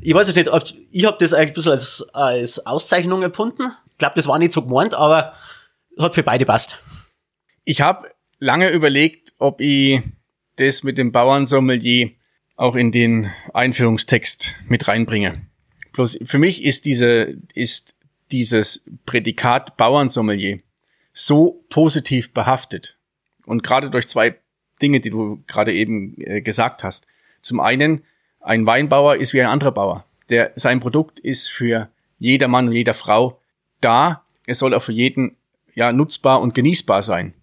Ich weiß jetzt nicht, ob, ich habe das eigentlich ein bisschen als, als Auszeichnung empfunden. Ich glaube, das war nicht so gemeint, aber hat für beide passt. Ich habe lange überlegt, ob ich das mit dem Bauernsommelier auch in den Einführungstext mit reinbringe. Bloß für mich ist diese, ist dieses Prädikat Bauernsommelier so positiv behaftet. Und gerade durch zwei Dinge, die du gerade eben äh, gesagt hast. Zum einen, ein Weinbauer ist wie ein anderer Bauer. der, sein Produkt ist für jeder Mann und jeder Frau da. Es soll auch für jeden ja nutzbar und genießbar sein.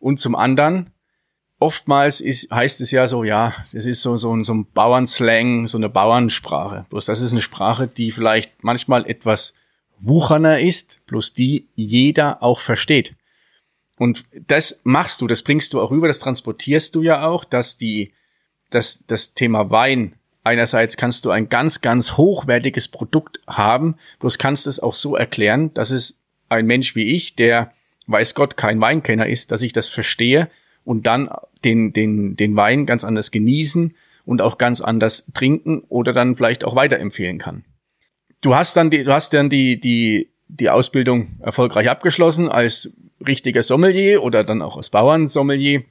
Und zum anderen, oftmals ist, heißt es ja so, ja, das ist so, so, so ein Bauernslang, so eine Bauernsprache. Bloß das ist eine Sprache, die vielleicht manchmal etwas wucherner ist, bloß die jeder auch versteht. Und das machst du, das bringst du auch rüber, das transportierst du ja auch, dass die, dass das Thema Wein einerseits kannst du ein ganz, ganz hochwertiges Produkt haben, bloß kannst es auch so erklären, dass es ein Mensch wie ich, der weiß Gott kein Weinkenner ist, dass ich das verstehe und dann den, den, den Wein ganz anders genießen und auch ganz anders trinken oder dann vielleicht auch weiterempfehlen kann. Du hast dann die, du hast dann die, die, die Ausbildung erfolgreich abgeschlossen als richtiger Sommelier oder dann auch als Bauernsommelier.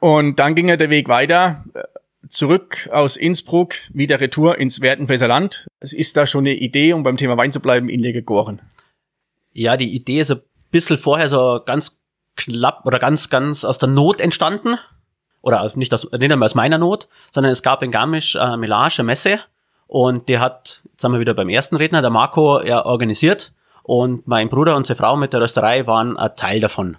Und dann ging ja der Weg weiter zurück aus Innsbruck, wieder retour ins Werdenfelser Land. Es ist da schon eine Idee, um beim Thema Wein zu bleiben, in dir gegoren. Ja, die Idee ist ein bisschen vorher so ganz knapp oder ganz, ganz aus der Not entstanden. Oder nicht aus, nicht einmal aus meiner Not, sondern es gab in Garmisch äh, Melage Messe und die hat, jetzt sind wir wieder beim ersten Redner, der Marco, ja, organisiert und mein Bruder und seine Frau mit der Rösterei waren ein Teil davon,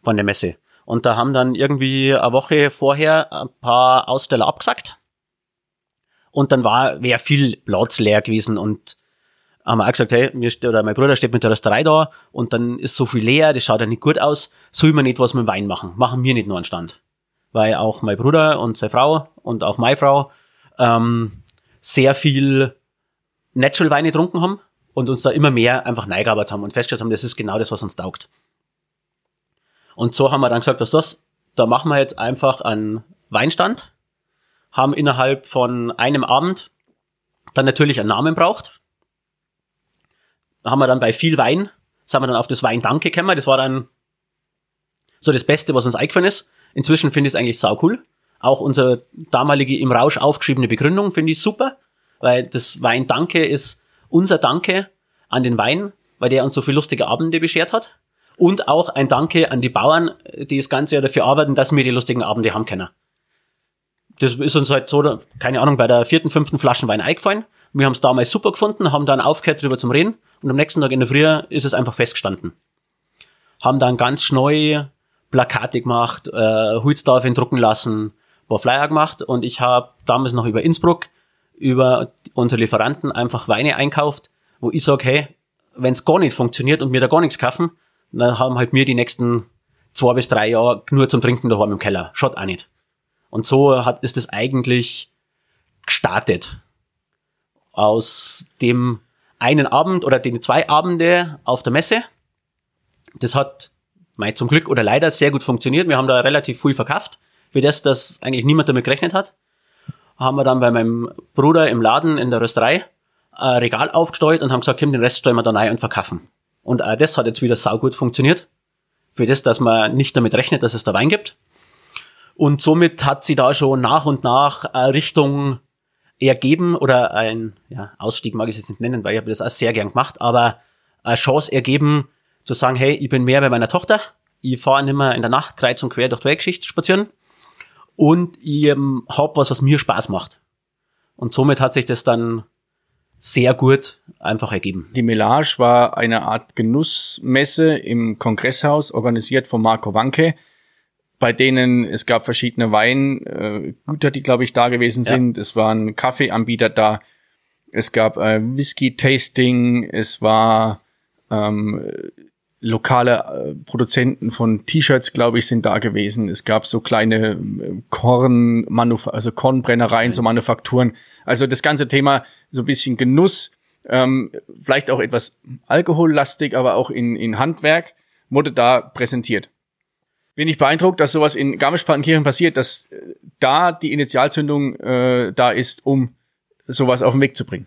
von der Messe. Und da haben dann irgendwie eine Woche vorher ein paar Aussteller abgesagt. Und dann war, wäre viel Platz leer gewesen und haben wir auch gesagt, hey, mir steht, oder mein Bruder steht mit der Rösterei da und dann ist so viel leer, das schaut ja nicht gut aus, soll man nicht was mit Wein machen. Machen wir nicht nur einen Stand. Weil auch mein Bruder und seine Frau und auch meine Frau ähm, sehr viel Natural Weine getrunken haben und uns da immer mehr einfach neigearbeitet haben und festgestellt haben, das ist genau das, was uns taugt. Und so haben wir dann gesagt, dass das, da machen wir jetzt einfach einen Weinstand, haben innerhalb von einem Abend dann natürlich einen Namen braucht. Da haben wir dann bei viel Wein, sind wir dann auf das Wein Danke gekommen. Das war dann so das Beste, was uns eingefallen ist. Inzwischen finde ich es eigentlich sau cool. Auch unsere damalige im Rausch aufgeschriebene Begründung finde ich super, weil das Wein Danke ist unser Danke an den Wein, weil der uns so viele lustige Abende beschert hat. Und auch ein Danke an die Bauern, die das ganze Jahr dafür arbeiten, dass wir die lustigen Abende haben können. Das ist uns halt so, keine Ahnung, bei der vierten, fünften Flaschen Wein eingefallen. Wir haben es damals super gefunden, haben dann aufgehört drüber zum Reden und am nächsten Tag in der Früh ist es einfach festgestanden. Haben dann ganz neu Plakate gemacht, äh, Hutsdorf drucken lassen, paar Flyer gemacht und ich habe damals noch über Innsbruck, über unsere Lieferanten einfach Weine einkauft, wo ich sage, hey, wenn es gar nicht funktioniert und mir da gar nichts kaufen, dann haben halt mir die nächsten zwei bis drei Jahre nur zum Trinken daheim im Keller. Schaut auch nicht. Und so hat, ist es eigentlich gestartet. Aus dem einen Abend oder den zwei Abende auf der Messe. Das hat mei, zum Glück oder leider sehr gut funktioniert. Wir haben da relativ viel verkauft. Für das, dass eigentlich niemand damit gerechnet hat, haben wir dann bei meinem Bruder im Laden in der Rösterei ein Regal aufgestellt und haben gesagt, komm, den Rest stellen wir da rein und verkaufen. Und auch das hat jetzt wieder saugut funktioniert. Für das, dass man nicht damit rechnet, dass es da Wein gibt. Und somit hat sie da schon nach und nach eine Richtung ergeben oder ein ja, Ausstieg mag ich es jetzt nicht nennen, weil ich habe das auch sehr gern gemacht, aber eine Chance ergeben, zu sagen, hey, ich bin mehr bei meiner Tochter, ich fahre nicht mehr in der Nacht kreuz und quer durch die Weltgeschichte spazieren und ich ähm, hab was, was mir Spaß macht. Und somit hat sich das dann sehr gut einfach ergeben. Die Melage war eine Art Genussmesse im Kongresshaus, organisiert von Marco Wanke, bei denen es gab verschiedene Weingüter, die, glaube ich, da gewesen sind. Ja. Es waren Kaffeeanbieter da. Es gab äh, Whisky-Tasting. Es war ähm, lokale äh, Produzenten von T-Shirts, glaube ich, sind da gewesen. Es gab so kleine äh, Korn, also Kornbrennereien, mhm. so Manufakturen. Also das ganze Thema so ein bisschen Genuss, ähm, vielleicht auch etwas alkohollastig, aber auch in, in Handwerk, wurde da präsentiert. Bin ich beeindruckt, dass sowas in Garmisch-Partenkirchen passiert, dass äh, da die Initialzündung äh, da ist, um sowas auf den Weg zu bringen.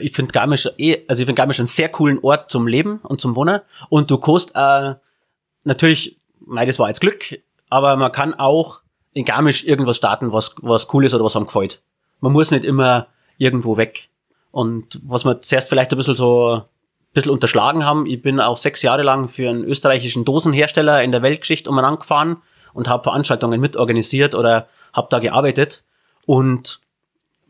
Ich finde Garmisch eh, also ich finde Garmisch einen sehr coolen Ort zum Leben und zum Wohnen. Und du kannst äh, natürlich, mei, das war jetzt Glück, aber man kann auch in Garmisch irgendwas starten, was, was cool ist oder was einem gefällt. Man muss nicht immer irgendwo weg. Und was wir zuerst vielleicht ein bisschen so ein bisschen unterschlagen haben, ich bin auch sechs Jahre lang für einen österreichischen Dosenhersteller in der Weltgeschichte umeinander gefahren und habe Veranstaltungen mitorganisiert oder habe da gearbeitet. Und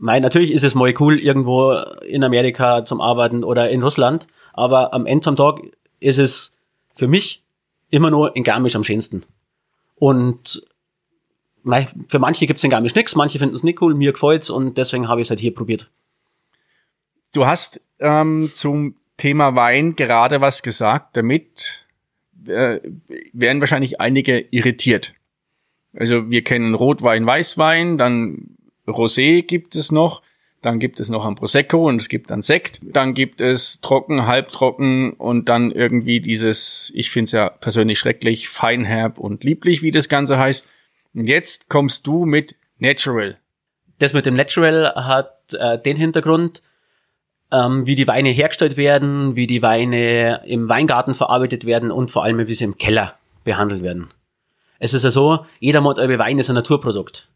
Mei, natürlich ist es mal cool, irgendwo in Amerika zum Arbeiten oder in Russland, aber am Ende vom Tag ist es für mich immer nur in Garmisch am schönsten. Und mei, für manche gibt's in Garmisch nix, manche finden es nicht cool, mir gefällt's und deswegen habe ich es halt hier probiert. Du hast ähm, zum Thema Wein gerade was gesagt, damit äh, werden wahrscheinlich einige irritiert. Also wir kennen Rotwein, Weißwein, dann Rosé gibt es noch, dann gibt es noch ein Prosecco und es gibt dann Sekt, dann gibt es trocken, halbtrocken und dann irgendwie dieses, ich finde es ja persönlich schrecklich, feinherb und lieblich, wie das Ganze heißt. Und jetzt kommst du mit Natural. Das mit dem Natural hat äh, den Hintergrund, ähm, wie die Weine hergestellt werden, wie die Weine im Weingarten verarbeitet werden und vor allem, wie sie im Keller behandelt werden. Es ist ja so, jeder Modell Wein ist ein Naturprodukt.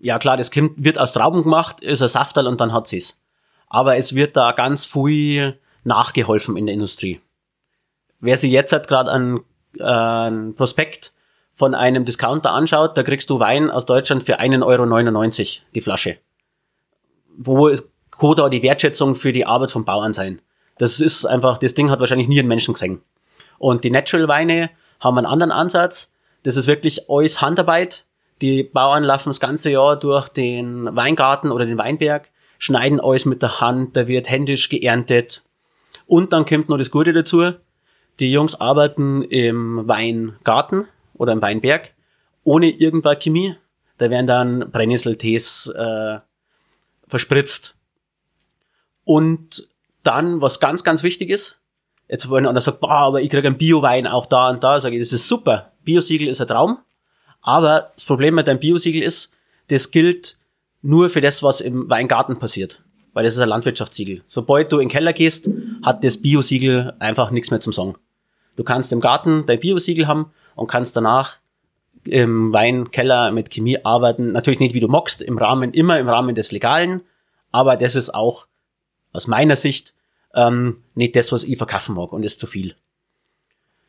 Ja klar, das kommt, wird aus Trauben gemacht, ist ein Saftal und dann hat sie's. Aber es wird da ganz viel nachgeholfen in der Industrie. Wer sich jetzt halt gerade ein, äh, ein Prospekt von einem Discounter anschaut, da kriegst du Wein aus Deutschland für 1,99 Euro die Flasche. Wo kann da die Wertschätzung für die Arbeit vom Bauern sein? Das ist einfach, das Ding hat wahrscheinlich nie ein Menschen gesehen. Und die Natural Weine haben einen anderen Ansatz. Das ist wirklich alles Handarbeit. Die Bauern laufen das ganze Jahr durch den Weingarten oder den Weinberg, schneiden alles mit der Hand, da wird händisch geerntet. Und dann kommt noch das Gute dazu. Die Jungs arbeiten im Weingarten, oder im Weinberg, ohne irgendeine Chemie. Da werden dann Brennnesseltees äh, verspritzt. Und dann, was ganz, ganz wichtig ist, jetzt wenn einer sagt, boah, aber ich kriege einen Bio-Wein auch da und da, sage ich, das ist super. Biosiegel ist ein Traum. Aber das Problem mit einem Biosiegel ist, das gilt nur für das, was im Weingarten passiert. Weil das ist ein Landwirtschaftssiegel. Sobald du in den Keller gehst, hat das Biosiegel einfach nichts mehr zum Sagen. Du kannst im Garten dein Biosiegel haben, und kannst danach im Weinkeller mit Chemie arbeiten. Natürlich nicht wie du mockst, im Rahmen, immer im Rahmen des Legalen, aber das ist auch aus meiner Sicht ähm, nicht das, was ich verkaufen mag und ist zu viel.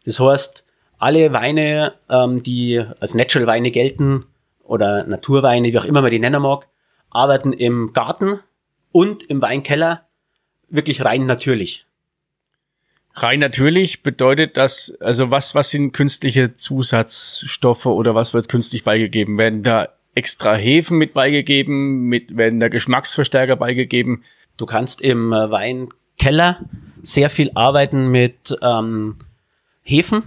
Das heißt, alle Weine, ähm, die als Natural Weine gelten oder Naturweine, wie auch immer man die nennen mag, arbeiten im Garten und im Weinkeller wirklich rein natürlich. Rein natürlich bedeutet das, also was, was sind künstliche Zusatzstoffe oder was wird künstlich beigegeben? Werden da extra Hefen mit beigegeben? Mit, werden da Geschmacksverstärker beigegeben? Du kannst im äh, Weinkeller sehr viel arbeiten mit ähm, Hefen,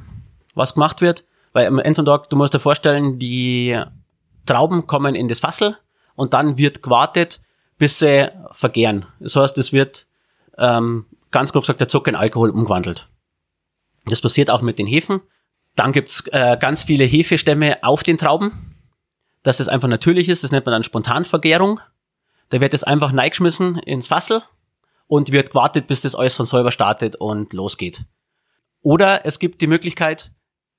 was gemacht wird. Weil am Ende von Tag, du musst dir vorstellen, die Trauben kommen in das Fassel und dann wird gewartet, bis sie vergären. Das heißt, es wird ähm, ganz grob gesagt der Zucker in Alkohol umgewandelt. Das passiert auch mit den Hefen. Dann gibt's äh, ganz viele Hefestämme auf den Trauben. Dass das einfach natürlich ist, das nennt man dann Spontanvergärung. Da wird es einfach neigeschmissen ins Fassel und wird gewartet, bis das alles von selber startet und losgeht. Oder es gibt die Möglichkeit,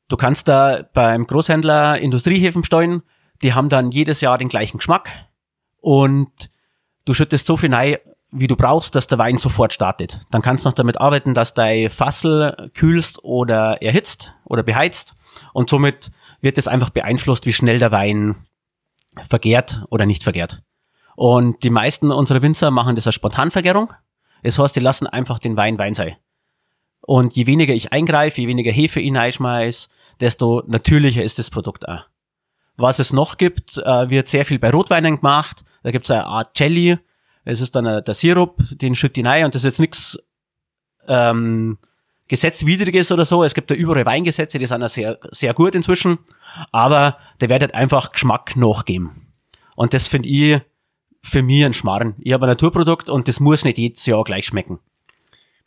du kannst da beim Großhändler Industriehefen steuern, die haben dann jedes Jahr den gleichen Geschmack und du schüttest so viel rein, wie du brauchst, dass der Wein sofort startet. Dann kannst du noch damit arbeiten, dass dein Fassel kühlst oder erhitzt oder beheizt und somit wird es einfach beeinflusst, wie schnell der Wein vergärt oder nicht vergärt. Und die meisten unserer Winzer machen das als Spontanvergärung. Das heißt, die lassen einfach den Wein Wein sein. Und je weniger ich eingreife, je weniger Hefe ich einschmeiß, desto natürlicher ist das Produkt auch. Was es noch gibt, äh, wird sehr viel bei Rotweinen gemacht. Da gibt es eine Art Jelly, es ist dann der Sirup, den schütt rein und das ist jetzt nichts ähm, Gesetzwidriges oder so. Es gibt da überall Weingesetze, die sind ja sehr, sehr gut inzwischen, aber der wird halt einfach Geschmack nachgeben. Und das finde ich für mich ein Schmarrn. Ich habe ein Naturprodukt und das muss nicht jedes Jahr gleich schmecken.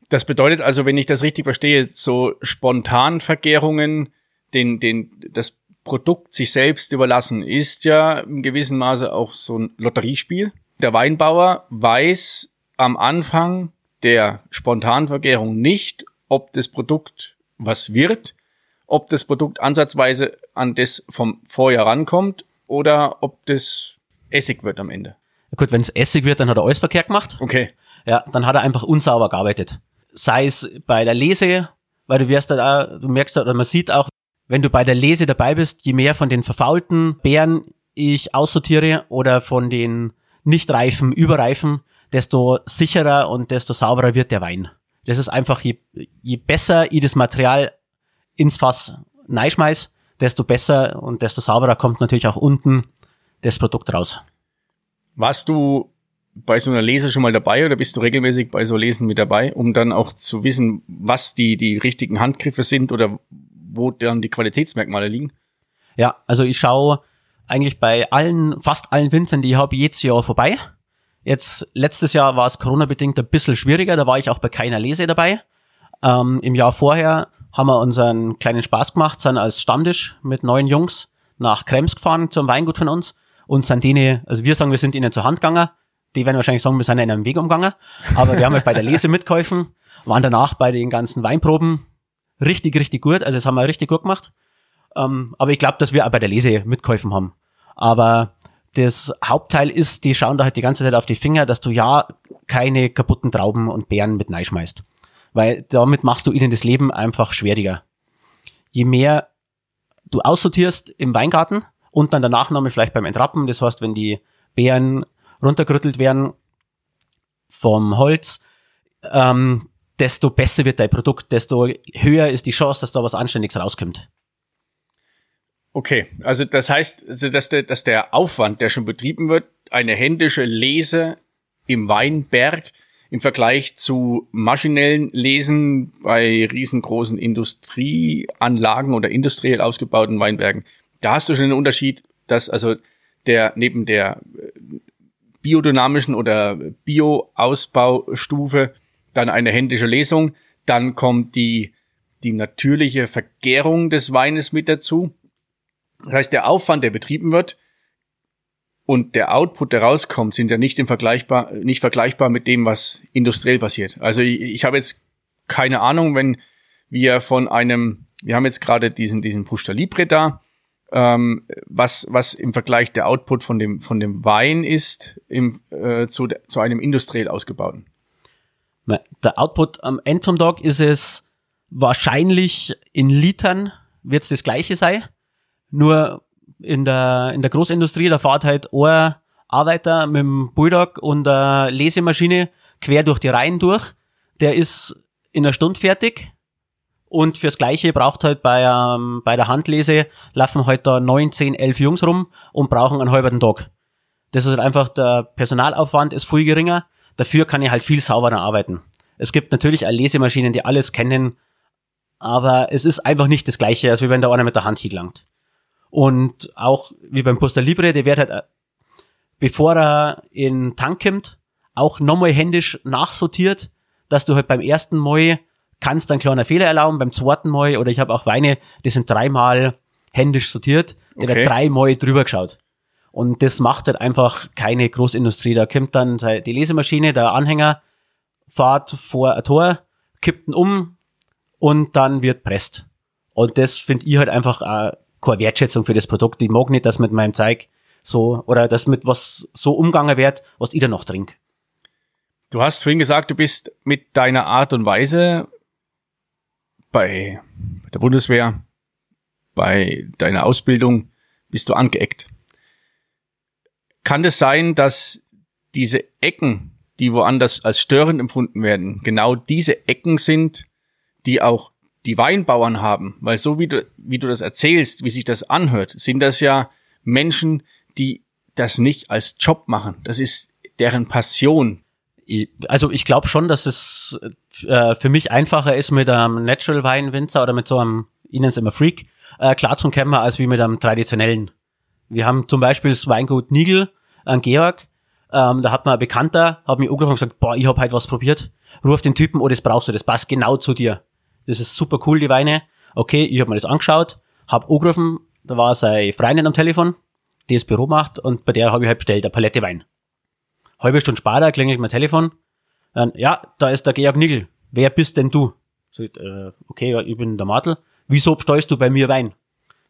Das bedeutet also, wenn ich das richtig verstehe, so Spontanvergärungen, den, den, das Produkt sich selbst überlassen, ist ja in gewissem Maße auch so ein Lotteriespiel der Weinbauer weiß am Anfang der Spontanvergärung nicht, ob das Produkt was wird, ob das Produkt ansatzweise an das vom Vorjahr rankommt oder ob das Essig wird am Ende. Gut, wenn es Essig wird, dann hat er alles verkehrt gemacht. Okay. Ja, dann hat er einfach unsauber gearbeitet. Sei es bei der Lese, weil du wirst da, du merkst da, oder man sieht auch, wenn du bei der Lese dabei bist, je mehr von den verfaulten Beeren ich aussortiere oder von den nicht reifen, überreifen, desto sicherer und desto sauberer wird der Wein. Das ist einfach, je, je besser ich das Material ins Fass neischmeiß, desto besser und desto sauberer kommt natürlich auch unten das Produkt raus. Warst du bei so einer Lese schon mal dabei oder bist du regelmäßig bei so Lesen mit dabei, um dann auch zu wissen, was die, die richtigen Handgriffe sind oder wo dann die Qualitätsmerkmale liegen? Ja, also ich schaue eigentlich bei allen, fast allen Winzern, die ich habe, jedes Jahr vorbei. Jetzt, letztes Jahr war es Corona-bedingt ein bisschen schwieriger, da war ich auch bei keiner Lese dabei. Ähm, Im Jahr vorher haben wir unseren kleinen Spaß gemacht, sind als Stammtisch mit neun Jungs nach Krems gefahren zum Weingut von uns und sind denen, also wir sagen, wir sind ihnen zur Hand gegangen. Die werden wahrscheinlich sagen, wir sind in einem Weg umgegangen. Aber wir haben halt bei der Lese mitgeholfen, waren danach bei den ganzen Weinproben richtig, richtig gut. Also das haben wir richtig gut gemacht. Ähm, aber ich glaube, dass wir auch bei der Lese mitgeholfen haben. Aber das Hauptteil ist, die schauen da halt die ganze Zeit auf die Finger, dass du ja keine kaputten Trauben und Beeren mit schmeißt. Weil damit machst du ihnen das Leben einfach schwieriger. Je mehr du aussortierst im Weingarten und dann der Nachnahme vielleicht beim Entrappen, das heißt, wenn die Beeren runtergerüttelt werden vom Holz, ähm, desto besser wird dein Produkt, desto höher ist die Chance, dass da was Anständiges rauskommt. Okay, also das heißt, also dass, der, dass der Aufwand, der schon betrieben wird, eine händische Lese im Weinberg im Vergleich zu maschinellen Lesen bei riesengroßen Industrieanlagen oder industriell ausgebauten Weinbergen, da hast du schon einen Unterschied, dass also der neben der äh, biodynamischen oder Bio-Ausbaustufe dann eine händische Lesung, dann kommt die, die natürliche Vergärung des Weines mit dazu. Das heißt, der Aufwand, der betrieben wird, und der Output, der rauskommt, sind ja nicht im vergleichbar, nicht vergleichbar mit dem, was industriell passiert. Also ich, ich habe jetzt keine Ahnung, wenn wir von einem, wir haben jetzt gerade diesen, diesen Pushta da, ähm, was, was im Vergleich der Output von dem, von dem Wein ist im, äh, zu, zu einem industriell ausgebauten. Der Output am Ende vom Tag ist es wahrscheinlich in Litern wird es das gleiche sein, nur in der, in der Großindustrie, da fährt halt ein Arbeiter mit dem Bulldog und der Lesemaschine quer durch die Reihen durch. Der ist in einer Stunde fertig. Und fürs Gleiche braucht halt bei, ähm, bei der Handlese laufen halt da neun, zehn, elf Jungs rum und brauchen einen halben Tag. Das ist halt einfach, der Personalaufwand ist viel geringer. Dafür kann ich halt viel sauberer arbeiten. Es gibt natürlich auch Lesemaschinen, die alles kennen, aber es ist einfach nicht das Gleiche, als wenn da einer mit der Hand hingelangt. Und auch wie beim Poster Libre, der wird halt, äh, bevor er in den Tank kommt, auch nochmal händisch nachsortiert, dass du halt beim ersten Mal kannst einen kleinen Fehler erlauben, beim zweiten Mal, oder ich habe auch Weine, die sind dreimal händisch sortiert, der okay. wird dreimal drüber geschaut. Und das macht halt einfach keine Großindustrie. Da kommt dann die Lesemaschine, der Anhänger, fahrt vor ein Tor, kippt ihn um und dann wird presst. Und das finde ich halt einfach äh, keine Wertschätzung für das Produkt. Ich mag nicht, dass mit meinem Zeug so, oder dass mit was so umgangen wird, was ich da noch trinke. Du hast vorhin gesagt, du bist mit deiner Art und Weise bei der Bundeswehr, bei deiner Ausbildung, bist du angeeckt. Kann es sein, dass diese Ecken, die woanders als störend empfunden werden, genau diese Ecken sind, die auch die Weinbauern haben, weil so wie du, wie du das erzählst, wie sich das anhört, sind das ja Menschen, die das nicht als Job machen. Das ist deren Passion. Also ich glaube schon, dass es äh, für mich einfacher ist, mit einem Natural Wein Winzer oder mit so einem, ich nenne es immer Freak, äh, klar zum Kämmer, als wie mit einem traditionellen. Wir haben zum Beispiel das Weingut Nigel an Georg, ähm, da hat mir ein Bekannter, hat mir angerufen und gesagt, boah, ich habe halt was probiert, ruf den Typen, oh, das brauchst du, das passt genau zu dir das ist super cool, die Weine. Okay, ich habe mir das angeschaut, hab angerufen, da war seine Freundin am Telefon, die das Büro macht und bei der habe ich halt bestellt, eine Palette Wein. Halbe Stunde später klingelt mein Telefon, dann, ja, da ist der Georg Nigel. Wer bist denn du? Sagt, äh, okay, ja, ich bin der Martel. Wieso bestellst du bei mir Wein?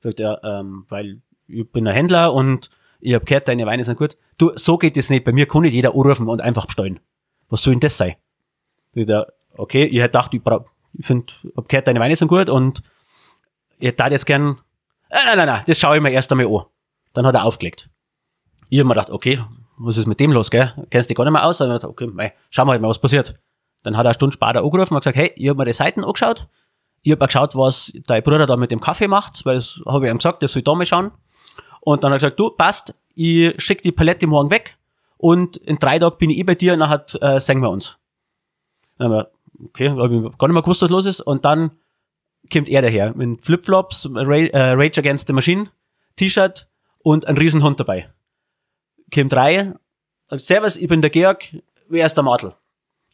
Sagt er, ähm, weil ich bin ein Händler und ich hab gehört, deine Weine sind gut. Du, so geht es nicht. Bei mir kann nicht jeder anrufen und einfach bestellen. Was soll denn das sein? Sagt er, okay, ich hätte gedacht, ich brauch, ich finde, hab gehört, deine Weine sind gut und ich hätte jetzt gern, äh, nein, nein, nein, das schaue ich mir erst einmal an. Dann hat er aufgelegt. Ich habe mir gedacht, okay, was ist mit dem los, gell? Kennst dich gar nicht mehr aus? Und ich, okay, mei, schauen wir halt mal, was passiert. Dann hat er eine Stunde später angerufen und gesagt, hey, ich habe mir die Seiten angeschaut. Ich habe geschaut, was dein Bruder da mit dem Kaffee macht, weil das habe ich ihm gesagt, der soll da mal schauen. Und dann hat er gesagt, du, passt, ich schick die Palette morgen weg und in drei Tagen bin ich eh bei dir und dann hat, äh, singen wir uns. Dann haben wir, okay, hab ich gar nicht mehr gewusst, was los ist. Und dann kommt er daher mit Flipflops, Rage, äh, Rage Against the Machine, T-Shirt und ein Riesenhund dabei. Kommt rein, sagt, Servus, ich bin der Georg, wer ist der Martel?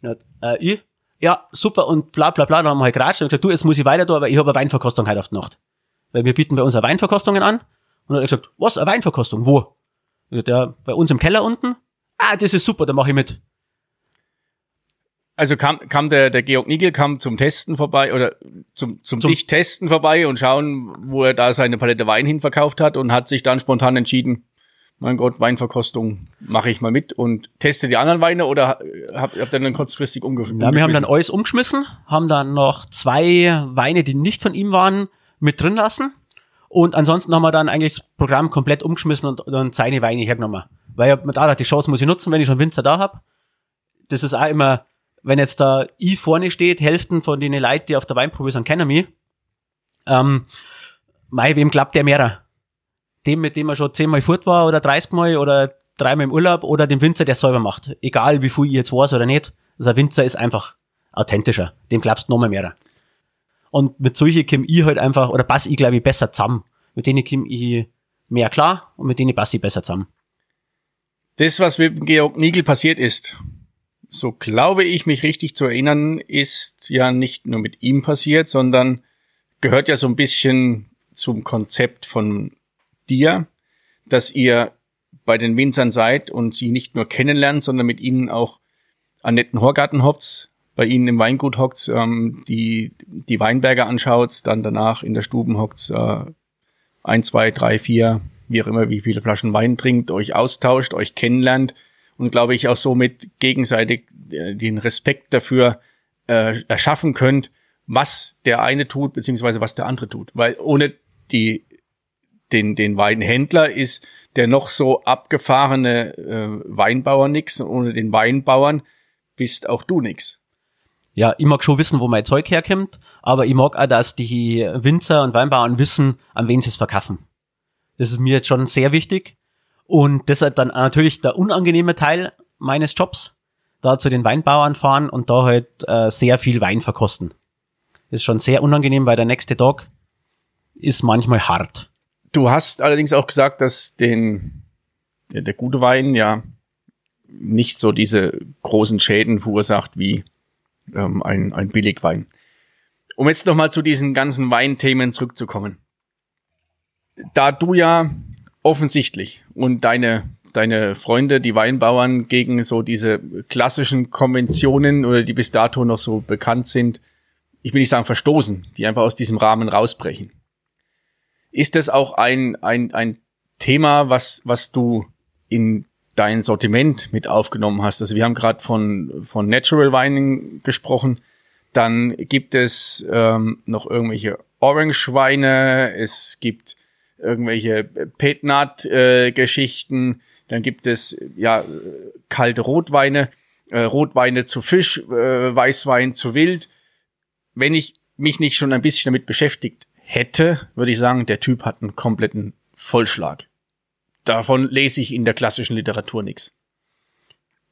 Ja, äh, ich? Ja, super und bla bla bla, dann haben wir halt geratscht und gesagt, du, jetzt muss ich weiter da, weil ich habe eine Weinverkostung heute auf die Nacht. Weil wir bieten bei uns eine Weinverkostungen an. Und dann hat er gesagt, was, eine Weinverkostung? Wo? Gesagt, ja, bei uns im Keller unten. Ah, das ist super, da mache ich mit. Also kam, kam der, der Georg Nigel kam zum Testen vorbei oder zum, zum, Zum- dich testen vorbei und schauen, wo er da seine Palette Wein hinverkauft hat und hat sich dann spontan entschieden, mein Gott, Weinverkostung mache ich mal mit und teste die anderen Weine oder habt ihr dann kurzfristig umgeführt? Ja, wir haben dann alles umgeschmissen, haben dann noch zwei Weine, die nicht von ihm waren, mit drin lassen. Und ansonsten haben wir dann eigentlich das Programm komplett umgeschmissen und dann seine Weine hergenommen. Weil mir da gedacht, die Chance muss ich nutzen, wenn ich schon Winzer da hab. Das ist auch immer, wenn jetzt da I vorne steht, Hälften von den Leuten, die auf der Weinprobe sind, kennen mich. Ähm, mei, wem klappt der mehrer? Dem, mit dem er schon zehnmal fort war oder 30 Mal oder dreimal im Urlaub oder dem Winzer, der es selber macht. Egal, wie viel ich jetzt weiß oder nicht. Also ein Winzer ist einfach authentischer. Dem glaubst du noch mal mehr. Und mit solchen komm ich halt einfach, oder passe ich, glaube ich, besser zusammen. Mit denen komm ich mehr klar und mit denen passe ich besser zusammen. Das, was mit Georg Nigel passiert ist, so glaube ich mich richtig zu erinnern, ist ja nicht nur mit ihm passiert, sondern gehört ja so ein bisschen zum Konzept von dir, dass ihr bei den Winzern seid und sie nicht nur kennenlernt, sondern mit ihnen auch an netten Horgarten hoppt, bei ihnen im Weingut hockt, ähm, die, die Weinberge anschaut, dann danach in der Stuben hockt, äh, ein, zwei, drei, vier, wie auch immer, wie viele Flaschen Wein trinkt, euch austauscht, euch kennenlernt und glaube ich auch somit gegenseitig äh, den Respekt dafür äh, erschaffen könnt, was der eine tut, beziehungsweise was der andere tut. Weil ohne die, den, den Weinhändler ist der noch so abgefahrene äh, Weinbauer nix und ohne den Weinbauern bist auch du nix. Ja, ich mag schon wissen, wo mein Zeug herkommt, aber ich mag auch, dass die Winzer und Weinbauern wissen, an wen sie es verkaufen. Das ist mir jetzt schon sehr wichtig. Und das ist dann natürlich der unangenehme Teil meines Jobs, da zu den Weinbauern fahren und da halt äh, sehr viel Wein verkosten. Das ist schon sehr unangenehm, weil der nächste Tag ist manchmal hart. Du hast allerdings auch gesagt, dass den, der, der gute Wein ja nicht so diese großen Schäden verursacht wie ähm, ein, ein Billigwein. Um jetzt nochmal zu diesen ganzen Weinthemen zurückzukommen. Da du ja offensichtlich und deine, deine Freunde, die Weinbauern, gegen so diese klassischen Konventionen oder die bis dato noch so bekannt sind, ich will nicht sagen verstoßen, die einfach aus diesem Rahmen rausbrechen. Ist das auch ein, ein, ein Thema, was, was du in dein Sortiment mit aufgenommen hast? Also wir haben gerade von, von Natural Wining gesprochen. Dann gibt es ähm, noch irgendwelche Orange-Weine, es gibt irgendwelche Petnat-Geschichten, dann gibt es ja kalte Rotweine, äh, Rotweine zu Fisch, äh, Weißwein zu Wild. Wenn ich mich nicht schon ein bisschen damit beschäftigt hätte, würde ich sagen, der Typ hat einen kompletten Vollschlag. Davon lese ich in der klassischen Literatur nichts.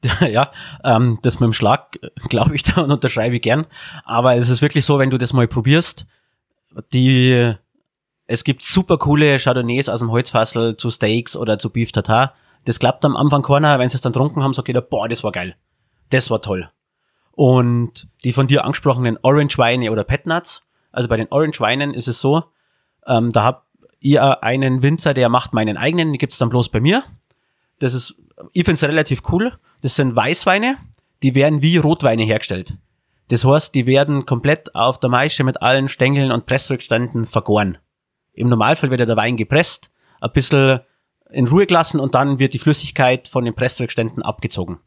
ja, ähm, das mit dem Schlag, glaube ich, da und unterschreibe ich gern. Aber es ist wirklich so, wenn du das mal probierst, die, es gibt super coole Chardonnays aus dem Holzfassel zu Steaks oder zu Beef Tartar. Das klappt am Anfang keiner, wenn sie es dann trunken haben, sagt jeder, boah, das war geil. Das war toll. Und die von dir angesprochenen Orange Weine oder Pet Nuts, also bei den Orange Weinen ist es so, ähm, da hab ihr einen Winzer, der macht meinen eigenen, die gibt's dann bloß bei mir. Das ist, ich find's relativ cool. Das sind Weißweine, die werden wie Rotweine hergestellt. Das heißt, die werden komplett auf der Maische mit allen Stängeln und Pressrückständen vergoren. Im Normalfall wird ja der Wein gepresst, ein bisschen in Ruhe gelassen und dann wird die Flüssigkeit von den Pressrückständen abgezogen.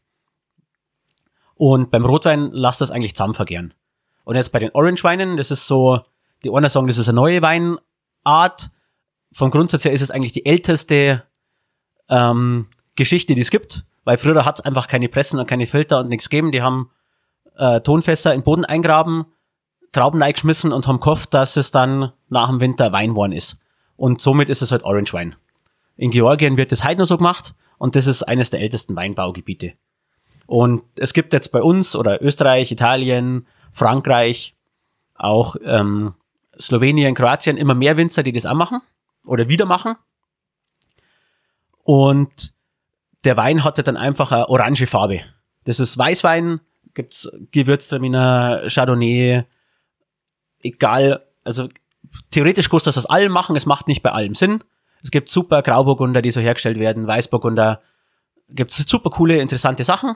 Und beim Rotwein lasst das eigentlich zusammen vergären. Und jetzt bei den Orange-Weinen, das ist so, die einen sagen, das ist eine neue Weinart. Vom Grundsatz her ist es eigentlich die älteste ähm, Geschichte, die es gibt. weil früher hat's einfach keine Pressen und keine Filter und nichts gegeben. Die haben äh, Tonfässer in den Boden eingraben, Trauben reingeschmissen und haben gehofft, dass es dann nach dem Winter Wein geworden ist. Und somit ist es halt Orange Wein. In Georgien wird das heute noch so gemacht und das ist eines der ältesten Weinbaugebiete. Und es gibt jetzt bei uns oder Österreich, Italien, Frankreich, auch ähm, Slowenien, Kroatien immer mehr Winzer, die das auch machen oder wieder machen. Und der Wein hatte dann einfach eine orange Farbe. Das ist Weißwein, gibt's Gewürztraminer, Chardonnay, egal, also theoretisch kannst du das aus allem machen, es macht nicht bei allem Sinn. Es gibt super Grauburgunder, die so hergestellt werden, Weißburgunder, gibt super coole, interessante Sachen.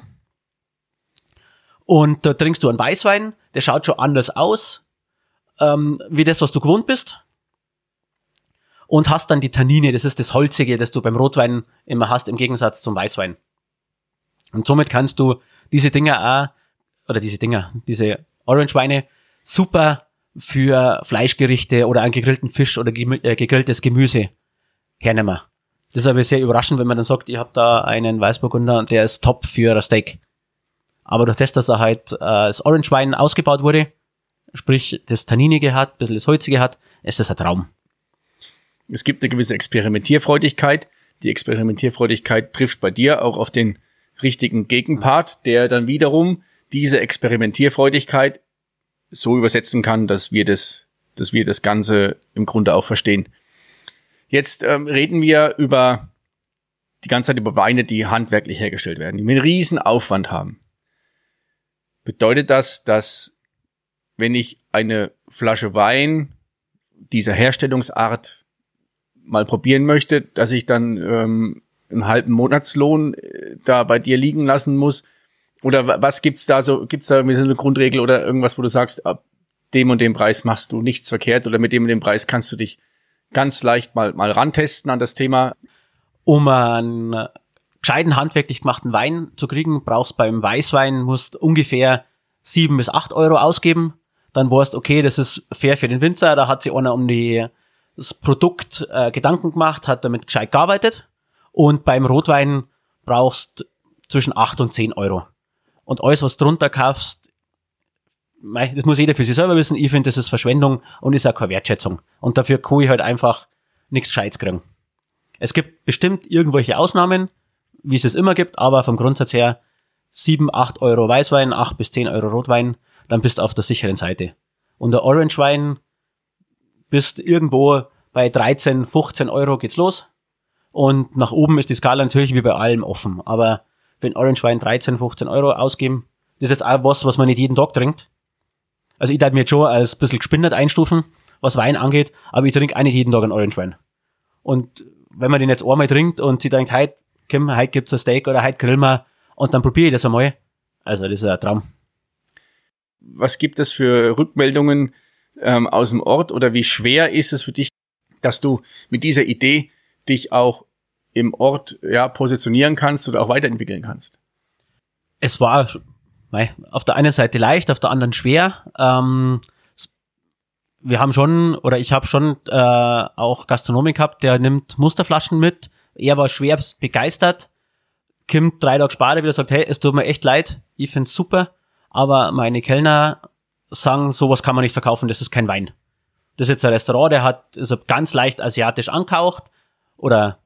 Und da trinkst du einen Weißwein, der schaut schon anders aus, ähm, wie das, was du gewohnt bist. Und hast dann die Tannine, das ist das Holzige, das du beim Rotwein immer hast, im Gegensatz zum Weißwein. Und somit kannst du diese Dinger auch, oder diese Dinger, diese Orange-Weine super für Fleischgerichte oder einen gegrillten Fisch oder äh, gegrilltes Gemüse hernehmen. Das ist aber sehr überraschend, wenn man dann sagt, ich habe da einen Weißburgunder und der ist top für ein Steak. Aber durch das, dass er halt äh, das Orange Wein ausgebaut wurde, sprich das Tannine hat, ein bisschen das Holzige hat, ist das ein Traum. Es gibt eine gewisse Experimentierfreudigkeit. Die Experimentierfreudigkeit trifft bei dir auch auf den richtigen Gegenpart, der dann wiederum diese Experimentierfreudigkeit so übersetzen kann, dass wir das, dass wir das Ganze im Grunde auch verstehen. Jetzt ähm, reden wir über die ganze Zeit über Weine, die handwerklich hergestellt werden, die einen riesen Aufwand haben. Bedeutet das, dass wenn ich eine Flasche Wein dieser Herstellungsart mal probieren möchte, dass ich dann ähm, einen halben Monatslohn äh, da bei dir liegen lassen muss? Oder was gibt's da so? Gibt's da irgendwie so eine Grundregel oder irgendwas, wo du sagst, ab dem und dem Preis machst du nichts verkehrt oder mit dem und dem Preis kannst du dich ganz leicht mal mal rantesten an das Thema? Um einen gescheiten handwerklich gemachten Wein zu kriegen, brauchst beim Weißwein musst ungefähr sieben bis acht Euro ausgeben. Dann weißt, okay, das ist fair für den Winzer, da hat sich einer um die, das Produkt äh, Gedanken gemacht, hat damit gescheit gearbeitet. Und beim Rotwein brauchst zwischen acht und zehn Euro. Und alles, was drunter kaufst, das muss jeder für sich selber wissen. Ich finde, das ist Verschwendung und ist auch keine Wertschätzung. Und dafür kann ich halt einfach nichts Gescheites kriegen. Es gibt bestimmt irgendwelche Ausnahmen, wie es es immer gibt, aber vom Grundsatz her 7, 8 Euro Weißwein, 8 bis 10 Euro Rotwein, dann bist du auf der sicheren Seite. Und der Orange Wein bist irgendwo bei 13, 15 Euro geht's los. Und nach oben ist die Skala natürlich wie bei allem offen. Aber wenn Orange Wein 13, 15 Euro ausgeben, das ist jetzt auch was, was man nicht jeden Tag trinkt. Also ich darf mir jetzt schon als bisschen gespindert einstufen, was Wein angeht, aber ich trinke auch nicht jeden Tag einen Orange Wein. Und wenn man den jetzt einmal trinkt und sie denkt, heute, Kim, heute gibt's ein Steak oder heute grillen wir und dann probiere ich das einmal. Also das ist ein Traum. Was gibt es für Rückmeldungen ähm, aus dem Ort oder wie schwer ist es für dich, dass du mit dieser Idee dich auch im Ort ja, positionieren kannst oder auch weiterentwickeln kannst? Es war auf der einen Seite leicht, auf der anderen schwer. Ähm, wir haben schon, oder ich habe schon äh, auch Gastronomik gehabt, der nimmt Musterflaschen mit. Er war schwer begeistert. Kim drei Tage später wieder sagt, hey, es tut mir echt leid, ich find's super, aber meine Kellner sagen, sowas kann man nicht verkaufen, das ist kein Wein. Das ist jetzt ein Restaurant, der hat, ist ganz leicht asiatisch ankaucht, oder,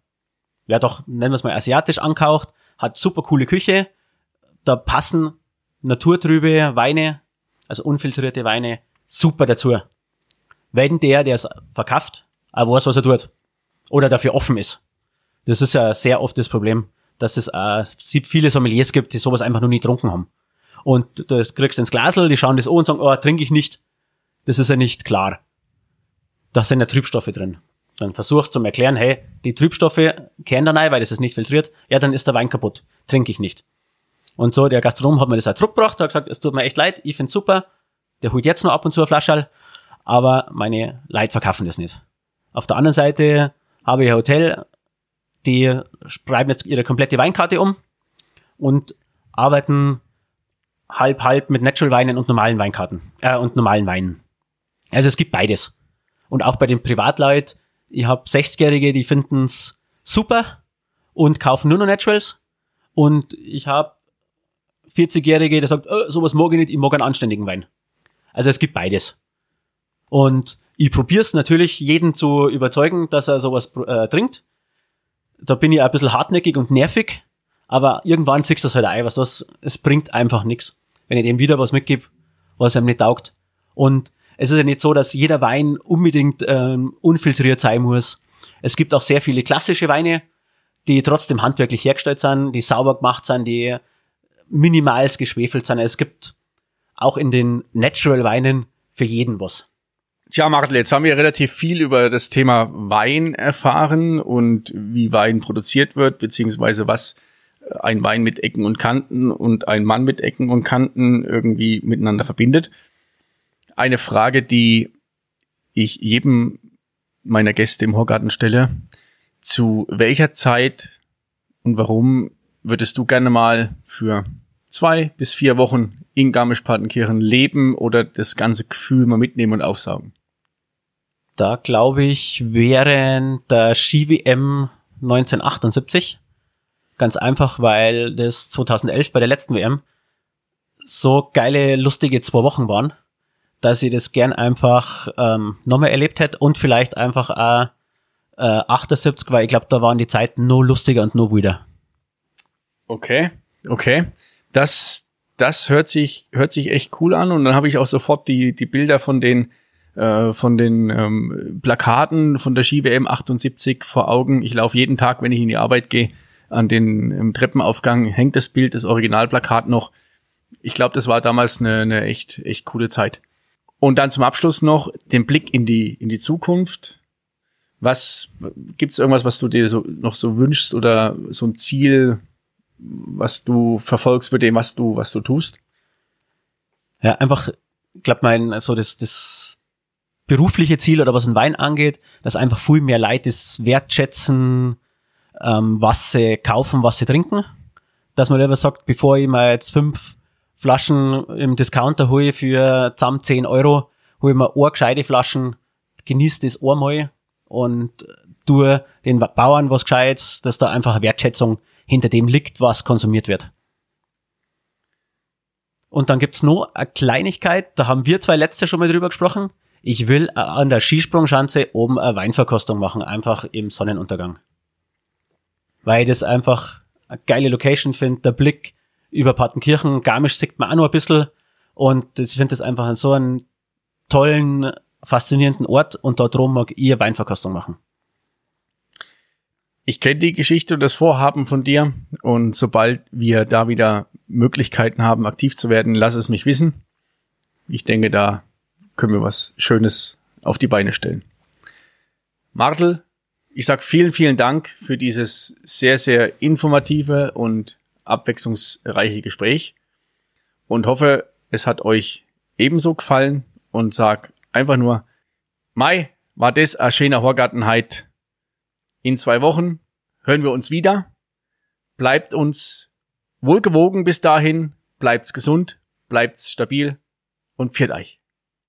ja doch, nennen wir es mal asiatisch ankaucht, hat super coole Küche, da passen naturtrübe Weine, also unfiltrierte Weine, super dazu. Wenn der, der es verkauft, auch weiß, was er tut. Oder dafür offen ist. Das ist ja sehr oft das Problem dass es äh, viele Sommeliers gibt, die sowas einfach noch nie getrunken haben. Und du kriegst ins Glasel, die schauen das an und sagen, oh, trinke ich nicht. Das ist ja nicht klar. Da sind ja Trübstoffe drin. Dann versuchst du zu erklären, hey, die Trübstoffe kehren da rein, weil das ist nicht filtriert. Ja, dann ist der Wein kaputt. Trinke ich nicht. Und so, der Gastronom hat mir das auch zurückgebracht, hat gesagt, es tut mir echt leid, ich find's super. Der holt jetzt noch ab und zu eine Flasche, aber meine Leute verkaufen das nicht. Auf der anderen Seite habe ich ein Hotel, die schreiben jetzt ihre komplette Weinkarte um und arbeiten halb halb mit Natural Weinen und normalen Weinkarten äh, und normalen Weinen. Also es gibt beides. Und auch bei den Privatleuten, ich habe 60-Jährige, die finden's super und kaufen nur noch Naturals. und ich habe 40-Jährige, der sagt, oh, sowas mag ich nicht, ich mag einen anständigen Wein. Also es gibt beides. Und ich probiere es natürlich, jeden zu überzeugen, dass er sowas äh, trinkt. Da bin ich ein bisschen hartnäckig und nervig, aber irgendwann siehst du das halt ein, was das, es bringt einfach nichts. Wenn ich dem wieder was mitgebe, was einem nicht taugt. Und es ist ja nicht so, dass jeder Wein unbedingt ähm, unfiltriert sein muss. Es gibt auch sehr viele klassische Weine, die trotzdem handwerklich hergestellt sind, die sauber gemacht sind, die minimals geschwefelt sind. Es gibt auch in den Natural Weinen für jeden was. Tja, Martel, jetzt haben wir relativ viel über das Thema Wein erfahren und wie Wein produziert wird, beziehungsweise was ein Wein mit Ecken und Kanten und ein Mann mit Ecken und Kanten irgendwie miteinander verbindet. Eine Frage, die ich jedem meiner Gäste im Horgarten stelle. Zu welcher Zeit und warum würdest du gerne mal für zwei bis vier Wochen in Garmisch-Partenkirchen leben oder das ganze Gefühl mal mitnehmen und aufsaugen? Da glaube ich, während der Ski-WM 1978. Ganz einfach, weil das 2011 bei der letzten WM so geile, lustige zwei Wochen waren, dass ich das gern einfach ähm, nochmal erlebt hätte und vielleicht einfach auch äh, 78, weil ich glaube, da waren die Zeiten nur lustiger und nur wieder. Okay, okay. Das, das hört sich, hört sich echt cool an und dann habe ich auch sofort die, die Bilder von den äh, von den ähm, Plakaten von der Ski-WM 78 vor Augen. Ich laufe jeden Tag, wenn ich in die Arbeit gehe, an den im Treppenaufgang hängt das Bild, das Originalplakat noch. Ich glaube, das war damals eine, eine echt, echt coole Zeit. Und dann zum Abschluss noch den Blick in die, in die Zukunft. Was gibt's irgendwas, was du dir so noch so wünschst oder so ein Ziel, was du verfolgst mit dem, was du, was du tust? Ja, einfach, ich glaube, mein, so das, das berufliche Ziel oder was ein Wein angeht, dass einfach viel mehr Leute das wertschätzen, ähm, was sie kaufen, was sie trinken. Dass man lieber sagt, bevor ich mir jetzt fünf Flaschen im Discounter hole für zusammen 10 Euro, hole ich mir eine gescheite Flaschen, genieße das einmal und tue den Bauern was Gescheites, dass da einfach eine Wertschätzung hinter dem liegt, was konsumiert wird. Und dann gibt's noch eine Kleinigkeit, da haben wir zwei letzte schon mal drüber gesprochen. Ich will an der Skisprungschanze oben eine Weinverkostung machen, einfach im Sonnenuntergang. Weil ich das einfach eine geile Location finde, der Blick über Partenkirchen, Garmisch sieht man auch noch ein bisschen und ich finde das einfach so einen tollen, faszinierenden Ort und dort drum mag ich Weinverkostung machen. Ich kenne die Geschichte und das Vorhaben von dir und sobald wir da wieder Möglichkeiten haben, aktiv zu werden, lass es mich wissen. Ich denke, da können wir was Schönes auf die Beine stellen. Martel, ich sag vielen, vielen Dank für dieses sehr, sehr informative und abwechslungsreiche Gespräch und hoffe, es hat euch ebenso gefallen und sag einfach nur, Mai, war das ein schöner Horgartenheit in zwei Wochen hören wir uns wieder. Bleibt uns wohlgewogen bis dahin. Bleibt's gesund, bleibt's stabil und pfiat euch.